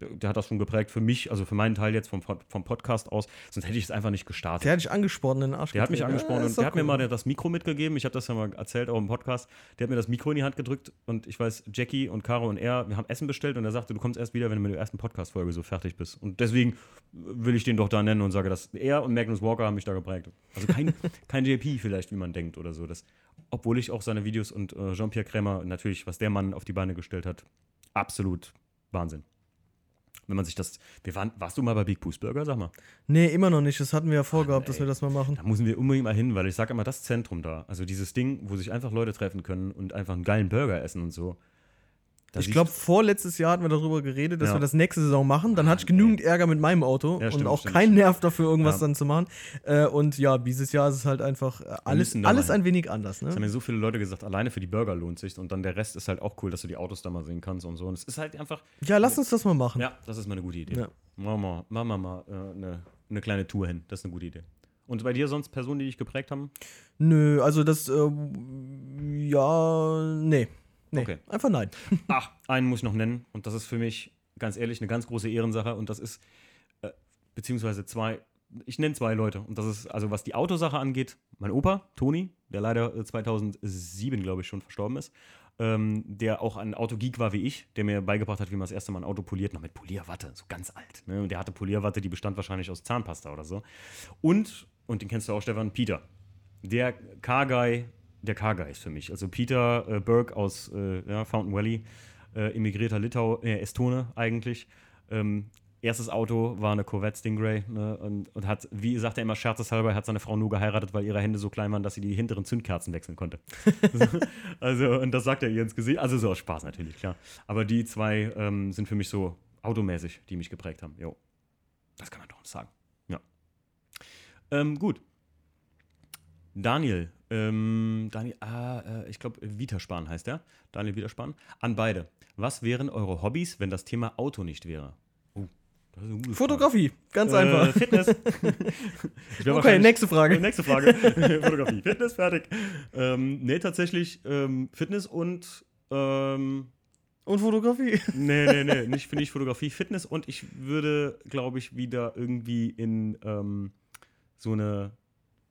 Speaker 1: Der, hat das schon geprägt für mich, also für meinen Teil jetzt vom, vom Podcast aus, sonst hätte ich es einfach nicht gestartet.
Speaker 2: der hat dich angespornt in den Arsch.
Speaker 1: Der hat mich angesprochen
Speaker 2: Ja,
Speaker 1: und der hat mir
Speaker 2: cool.
Speaker 1: mal das Mikro mitgegeben. Ich habe das ja mal erzählt, auch im Podcast. Der hat mir das Mikro in die Hand gedrückt und ich weiß, Jackie und Caro und er, wir haben Essen bestellt und er sagte, du kommst erst wieder, wenn du mit der ersten Podcast-Folge so fertig bist. Und deswegen will ich den doch da nennen und sage, dass er und Magnus Walker haben mich da geprägt. Also kein, kein JP vielleicht, wie man denkt oder so. Das, obwohl ich auch seine Videos und äh, Jean-Pierre Krämer, natürlich, was der Mann auf die Beine gestellt hat, absolut Wahnsinn. Wenn man sich das. Wir waren, warst du mal bei Big Boost Burger, sag mal?
Speaker 2: Nee, immer noch nicht. Das hatten wir ja vorgehabt,
Speaker 1: Mann,
Speaker 2: dass
Speaker 1: ey.
Speaker 2: wir das mal machen.
Speaker 1: Da müssen wir unbedingt mal hin, weil ich sage immer, das Zentrum da, also dieses Ding, wo sich einfach Leute treffen können und einfach einen geilen Burger essen und so. Da
Speaker 2: Ich glaube, vorletztes Jahr hatten wir darüber geredet, dass
Speaker 1: Ja.
Speaker 2: wir das nächste Saison machen. Dann hatte ich genügend Ärger mit meinem Auto
Speaker 1: Ja,
Speaker 2: und
Speaker 1: stimmt,
Speaker 2: auch
Speaker 1: stimmt,
Speaker 2: keinen
Speaker 1: stimmt.
Speaker 2: Nerv dafür, irgendwas
Speaker 1: Ja.
Speaker 2: dann zu machen. Äh, und ja, dieses Jahr ist es halt einfach äh, alles, alles ein wenig anders.
Speaker 1: Das haben
Speaker 2: Ne?
Speaker 1: mir so viele Leute gesagt, alleine für die Burger lohnt sich und dann der Rest ist halt auch cool, dass du die Autos da mal sehen kannst und so. Und es ist halt einfach,
Speaker 2: Ja, lass uns das mal machen.
Speaker 1: ja, das ist mal eine gute Idee.
Speaker 2: Ja.
Speaker 1: Machen wir mal äh, eine, eine kleine Tour hin. Das ist eine gute Idee. Und bei dir sonst Personen, die dich geprägt haben?
Speaker 2: Nö, also das, äh, ja, nee. Nee,
Speaker 1: Okay.
Speaker 2: einfach nein.
Speaker 1: Ach, einen muss ich noch nennen und das ist für mich ganz ehrlich eine ganz große Ehrensache und das ist äh, beziehungsweise zwei, ich nenne zwei Leute und das ist also was die Autosache angeht, mein Opa Toni, der leider äh, 2007 glaube ich schon verstorben ist, ähm, der auch ein Autogeek war wie ich, der mir beigebracht hat, wie man das erste Mal ein Auto poliert, noch mit Polierwatte, so ganz alt. Ne? Und der hatte Polierwatte, die bestand wahrscheinlich aus Zahnpasta oder so. Und und den kennst du auch, Stefan Peter, der Car-Guy, der Car-Guy ist für mich. Also Peter äh, Burke aus äh, ja, Fountain Valley, äh, immigrierter Litau, äh, Estone eigentlich. Ähm, erstes Auto war eine Corvette Stingray ne, und, und hat, wie sagt er immer scherzeshalber, hat seine Frau nur geheiratet, weil ihre Hände so klein waren, dass sie die hinteren Zündkerzen wechseln konnte. also, und das sagt er ihr ins Gesicht. Also so aus Spaß natürlich, klar. Aber die zwei ähm, sind für mich so automäßig, die mich geprägt haben. Jo. Das kann man doch sagen. Ja. Ähm, gut. Daniel, ähm, Daniel, ah, äh, ich glaube, Wiederspahn heißt er. Daniel Wiederspahn. An beide. Was wären eure Hobbys, wenn das Thema Auto nicht wäre? Oh, das ist eine gute Frage.
Speaker 2: Fotografie, ganz
Speaker 1: Äh,
Speaker 2: einfach.
Speaker 1: Fitness. Ich
Speaker 2: Okay, nächste Frage.
Speaker 1: Nächste Frage. Fotografie. Fitness, fertig. Ähm, nee, tatsächlich ähm, Fitness und ähm,
Speaker 2: Und Fotografie.
Speaker 1: Nee, nee, nee, nicht, nicht Fotografie, Fitness und ich würde, glaube ich, wieder irgendwie in ähm, so eine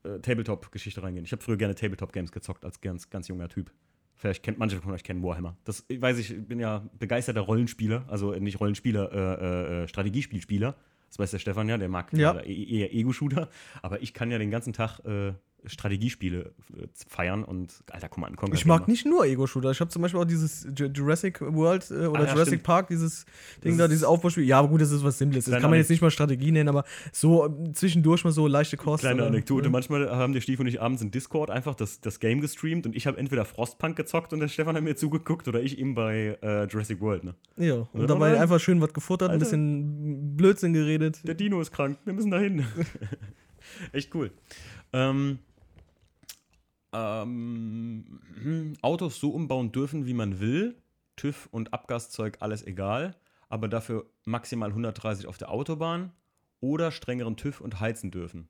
Speaker 1: äh, Tabletop-Geschichte reingehen. Ich habe früher gerne Tabletop-Games gezockt als ganz, ganz junger Typ. Vielleicht kennt manche von euch kennen Warhammer. Das ich weiß ich, bin ja begeisterter Rollenspieler, also äh, nicht Rollenspieler, äh, äh, Strategiespielspieler. Das weiß der Stefan ja, der mag
Speaker 2: Ja.
Speaker 1: äh, eher Ego-Shooter. Aber ich kann ja den ganzen Tag äh, Strategiespiele äh, feiern und alter Command Conquer.
Speaker 2: Ich mag nicht nur Ego-Shooter. Ich habe zum Beispiel auch dieses Ju- Jurassic World äh, oder
Speaker 1: Ah, ja,
Speaker 2: Jurassic
Speaker 1: stimmt.
Speaker 2: Park, dieses Ding da, dieses Aufbauspiel. Ja, aber gut, das ist was Simples. Das kann man jetzt nicht mal Strategie nennen, aber so äh, zwischendurch mal so leichte Kost.
Speaker 1: Kleine
Speaker 2: oder-
Speaker 1: Anekdote.
Speaker 2: Ja.
Speaker 1: Manchmal haben der Stief und ich abends in Discord einfach das, das Game gestreamt und ich habe entweder Frostpunk gezockt und der Stefan hat mir zugeguckt oder ich ihm bei äh, Jurassic World. Ne?
Speaker 2: Ja, und
Speaker 1: Ja,
Speaker 2: dabei einfach schön was gefuttert, ein
Speaker 1: Alter.
Speaker 2: bisschen Blödsinn geredet.
Speaker 1: Der Dino ist krank, wir müssen da hin. Echt cool. Ähm, ähm, hm, Autos so umbauen dürfen, wie man will. TÜV und Abgaszeug, alles egal. Aber dafür maximal 130 auf der Autobahn oder strengeren TÜV und heizen dürfen.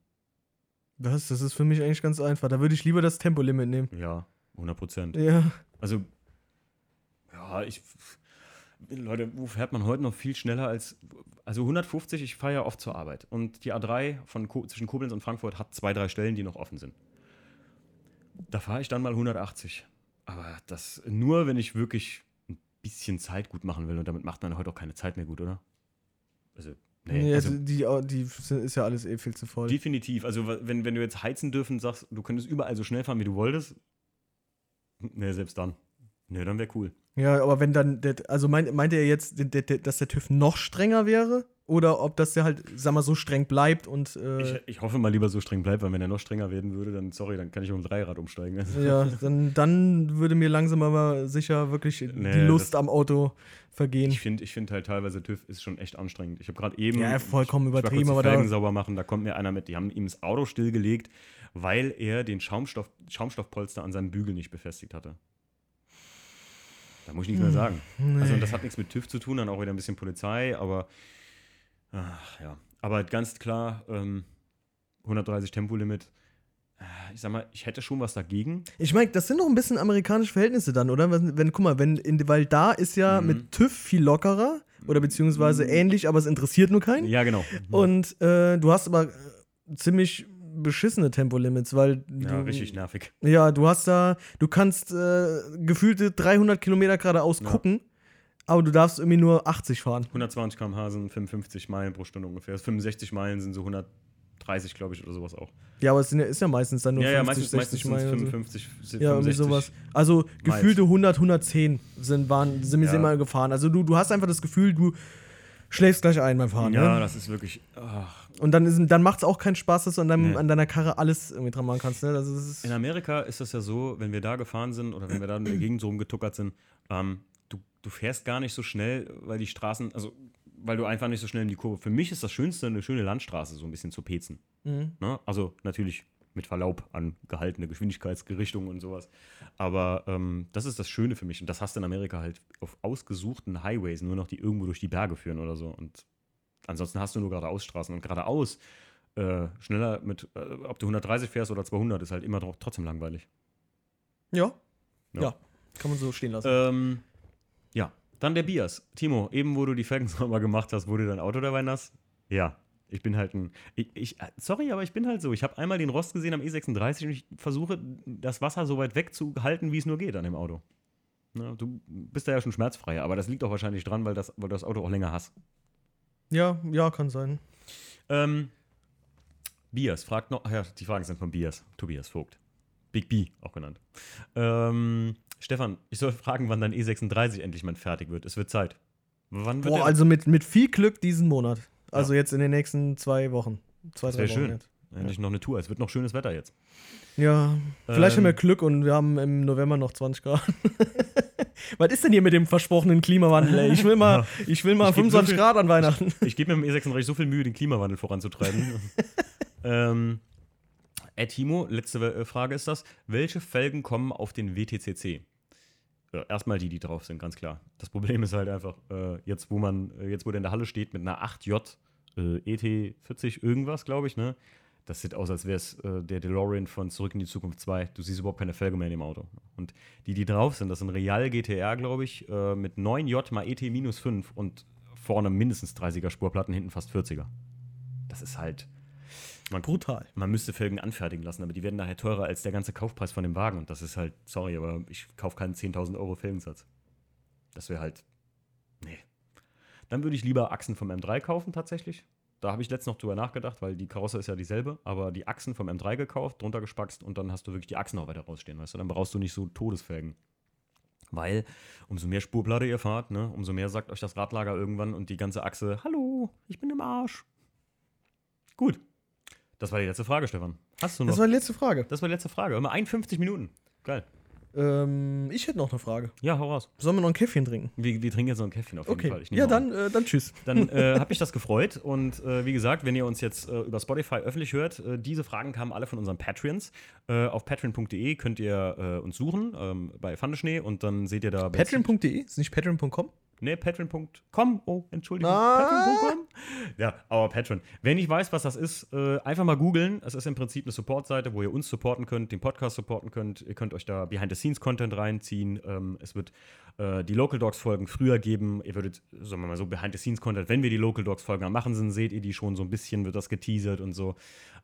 Speaker 2: Das, das ist für mich eigentlich ganz einfach. Da würde ich lieber das Tempolimit nehmen.
Speaker 1: Ja, 100 Prozent.
Speaker 2: Ja.
Speaker 1: Also, ja, ich. Leute, wo fährt man heute noch viel schneller als. Also 150, ich fahre ja oft zur Arbeit. Und die A3 von zwischen Koblenz und Frankfurt hat zwei, drei Stellen, die noch offen sind. Da fahre ich dann mal 180. Aber das nur, wenn ich wirklich ein bisschen Zeit gut machen will. Und damit macht man heute auch keine Zeit mehr gut, oder? Also, nee.
Speaker 2: Nee,
Speaker 1: also,
Speaker 2: die, die ist ja alles eh viel zu voll.
Speaker 1: definitiv. Also, wenn, wenn du jetzt heizen dürfen sagst, du könntest überall so schnell fahren, wie du wolltest. Nee, selbst dann. Nee, dann wäre cool.
Speaker 2: Ja, aber wenn dann, der, also meint, meint er jetzt, der, der, dass der TÜV noch strenger wäre? Oder ob das der halt, sag mal, so streng bleibt und. Äh,
Speaker 1: Ich, ich hoffe mal lieber so streng bleibt, weil wenn er noch strenger werden würde, dann sorry, dann kann ich um Dreirad umsteigen.
Speaker 2: ja, dann, dann würde mir langsam aber sicher wirklich die
Speaker 1: Nee,
Speaker 2: Lust
Speaker 1: das-
Speaker 2: am Auto vergehen.
Speaker 1: Ich finde ich find halt teilweise TÜV ist schon echt anstrengend. Ich habe gerade eben.
Speaker 2: Ja, vollkommen
Speaker 1: ich, ich
Speaker 2: übertrieben,
Speaker 1: war
Speaker 2: aber
Speaker 1: die
Speaker 2: da-
Speaker 1: sauber machen, da kommt mir einer mit. Die haben ihm das Auto stillgelegt, weil er den Schaumstoff, Schaumstoffpolster an seinem Bügel nicht befestigt hatte. Da muss ich nichts mehr sagen. Also, und das hat nichts mit TÜV zu tun, dann auch wieder ein bisschen Polizei, aber. Ach ja. Aber ganz klar, ähm, 130 Tempolimit. Äh, Ich sag mal, ich hätte schon was dagegen.
Speaker 2: Ich meine, das sind doch ein bisschen amerikanische Verhältnisse dann, oder? Wenn, wenn guck mal, wenn, in, weil da ist ja
Speaker 1: Mhm.
Speaker 2: mit TÜV viel lockerer oder beziehungsweise ähnlich, aber es interessiert nur keinen.
Speaker 1: Ja, genau.
Speaker 2: Und äh, du hast aber äh, ziemlich beschissene Tempolimits, weil
Speaker 1: Ja,
Speaker 2: du,
Speaker 1: richtig nervig.
Speaker 2: Ja, du hast da, du kannst äh, gefühlte 300 Kilometer geradeaus
Speaker 1: Ja.
Speaker 2: gucken, aber du darfst irgendwie nur 80 fahren.
Speaker 1: 120 km/h sind 55 Meilen pro Stunde ungefähr. 65 Meilen sind so 130, glaube ich, oder sowas auch.
Speaker 2: Ja, aber es sind ja, ist ja meistens dann nur
Speaker 1: ja, ja,
Speaker 2: 50,
Speaker 1: meistens,
Speaker 2: 60
Speaker 1: meistens
Speaker 2: Meilen. oder so.
Speaker 1: 55,
Speaker 2: Ja, irgendwie
Speaker 1: 65.
Speaker 2: sowas. Also gefühlte 100, 110 sind, waren, sind wir
Speaker 1: Ja.
Speaker 2: immer gefahren. Also du, du hast einfach das Gefühl, du, schläfst gleich ein beim Fahren.
Speaker 1: Ja,
Speaker 2: ne?
Speaker 1: das ist wirklich. Ach.
Speaker 2: Und dann, ist, dann macht es auch keinen Spaß, dass du an, deinem,
Speaker 1: Nee.
Speaker 2: an deiner Karre alles irgendwie dran machen kannst. Ne? Also,
Speaker 1: In Amerika ist das ja so, wenn wir da gefahren sind oder wenn wir da in der Gegend so rumgetuckert sind, ähm, du, du fährst gar nicht so schnell, weil die Straßen, also weil du einfach nicht so schnell in die Kurve. Für mich ist das Schönste eine schöne Landstraße, so ein bisschen zu pezen.
Speaker 2: Mhm.
Speaker 1: Ne? Also natürlich mit Verlaub an gehaltene Geschwindigkeitsgerichtungen und sowas. Aber ähm, das ist das Schöne für mich. Und das hast du in Amerika halt auf ausgesuchten Highways, nur noch die irgendwo durch die Berge führen oder so. Und ansonsten hast du nur geradeausstraßen. Und geradeaus äh, schneller mit, äh, ob du 130 fährst oder 200, ist halt immer tro- trotzdem langweilig.
Speaker 2: ja.
Speaker 1: Ja.
Speaker 2: ja. Kann man so stehen lassen.
Speaker 1: Ähm, ja, dann der Bias. Timo, eben wo du die Felgen sauber gemacht hast, wurde dein Auto dabei nass? Ja. Ich bin halt ein. Ich, ich, äh, sorry, aber ich bin halt so. Ich habe einmal den Rost gesehen am E36 und ich versuche, das Wasser so weit wegzuhalten, wie es nur geht an dem Auto. Na, du bist da ja schon schmerzfrei, aber das liegt auch wahrscheinlich dran, weil, das, weil du das Auto auch länger hast.
Speaker 2: Ja, ja, kann sein.
Speaker 1: Ähm, Bias fragt noch. Ach ja, die Fragen sind von Bias. Tobias Vogt. Big B auch genannt. Ähm, Stefan, ich soll fragen, wann dein E36 endlich mal fertig wird. Es wird Zeit. Wann wird
Speaker 2: Boah, also mit, mit viel Glück diesen Monat. Also jetzt in den nächsten zwei Wochen. Zwei,
Speaker 1: Das
Speaker 2: drei Wochen
Speaker 1: schön.
Speaker 2: jetzt.
Speaker 1: Endlich noch eine Tour. Es wird noch schönes Wetter jetzt.
Speaker 2: Ja, vielleicht
Speaker 1: Ähm,
Speaker 2: haben wir Glück und wir haben im November noch 20 Grad. Was ist denn hier mit dem versprochenen Klimawandel? Ey? Ich will mal, ich will mal
Speaker 1: Ich geb so
Speaker 2: 25
Speaker 1: viel-
Speaker 2: Grad an Weihnachten.
Speaker 1: Ich gebe mir im E36 so viel Mühe, den Klimawandel voranzutreiben. ähm, Ed Timo, letzte äh, Frage ist das. Welche Felgen kommen auf den WTCC? Erstmal die, die drauf sind, ganz klar. Das Problem ist halt einfach, äh, jetzt, wo man, äh, jetzt, wo der in der Halle steht mit einer 8J äh, ET40 irgendwas, glaube ich, ne? Das sieht aus, als wäre es äh, der DeLorean von Zurück in die Zukunft 2. Du siehst überhaupt keine Felge mehr in dem Auto. Und die, die drauf sind, das sind Real GTR, glaube ich, äh, mit 9J mal ET minus 5 und vorne mindestens 30er Spurplatten, hinten fast 40er. Das ist halt. Man,
Speaker 2: Brutal.
Speaker 1: man müsste Felgen anfertigen lassen, aber die werden nachher teurer als der ganze Kaufpreis von dem Wagen. Und das ist halt, sorry, aber ich kaufe keinen 10.000 Euro Felgensatz. Das wäre halt. Nee. Dann würde ich lieber Achsen vom M3 kaufen, tatsächlich. Da habe ich letztens noch drüber nachgedacht, weil die Karosse ist ja dieselbe, aber die Achsen vom M3 gekauft, drunter gespackst und dann hast du wirklich die Achsen auch weiter rausstehen, weißt du? Dann brauchst du nicht so Todesfelgen. Weil umso mehr Spurplatte ihr fahrt, ne, umso mehr sagt euch das Radlager irgendwann und die ganze Achse, hallo, ich bin im Arsch. Gut. Das war die letzte Frage, Stefan. Hast du noch?
Speaker 2: Das war die letzte Frage.
Speaker 1: Das war die letzte Frage. Immer 51 Minuten. Geil.
Speaker 2: Ähm, ich hätte noch eine Frage.
Speaker 1: Ja, hau raus.
Speaker 2: Sollen wir noch ein Käffchen trinken?
Speaker 1: Wir, wir trinken jetzt noch ein Käffchen auf jeden
Speaker 2: Okay.
Speaker 1: Fall.
Speaker 2: Ja, dann, äh, dann tschüss.
Speaker 1: Dann äh, habe ich das gefreut. Und äh, wie gesagt, wenn ihr uns jetzt äh, über Spotify öffentlich hört, äh, diese Fragen kamen alle von unseren Patreons. Äh, auf patreon.de könnt ihr uns suchen ähm, bei Pfandeschnee und dann seht ihr da.
Speaker 2: Patreon.de? Ist nicht patreon.com?
Speaker 1: Ne, patreon.com. Oh, Entschuldigung. Patreon.com. Ja, aber Patreon. Wenn ich weiß, was das ist, äh, einfach mal googeln. Es ist im Prinzip eine Support-Seite, wo ihr uns supporten könnt, den Podcast supporten könnt. Ihr könnt euch da Behind-the-Scenes-Content reinziehen. Ähm, es wird äh, die Local Dogs-Folgen früher geben. Ihr würdet, sagen wir mal so, Behind-the-Scenes-Content, wenn wir die Local Dogs-Folgen am Machen sind, seht ihr die schon so ein bisschen, wird das geteasert und so.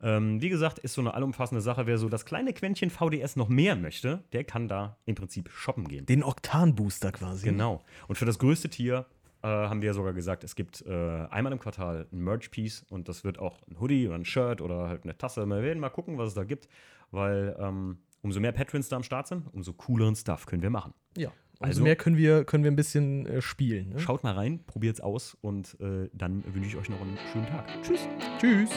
Speaker 1: Ähm, wie gesagt, ist so eine allumfassende Sache. Wer so das kleine Quäntchen VDS noch mehr möchte, der kann da im Prinzip shoppen gehen.
Speaker 2: Den Oktan-Booster quasi.
Speaker 1: Genau. Und für das größte Tier äh, haben wir sogar gesagt, es gibt äh, einmal im Quartal ein Merch-Piece und das wird auch ein Hoodie oder ein Shirt oder halt eine Tasse. Wir werden mal gucken, was es da gibt, weil ähm, umso mehr Patrons da am Start sind, umso cooleren Stuff können wir machen.
Speaker 2: Ja. Umso
Speaker 1: Also-
Speaker 2: mehr können wir, können wir ein bisschen äh, spielen. Ne?
Speaker 1: Schaut mal rein, probiert's aus und äh, dann wünsche ich euch noch einen schönen Tag. Tschüss.
Speaker 2: Tschüss.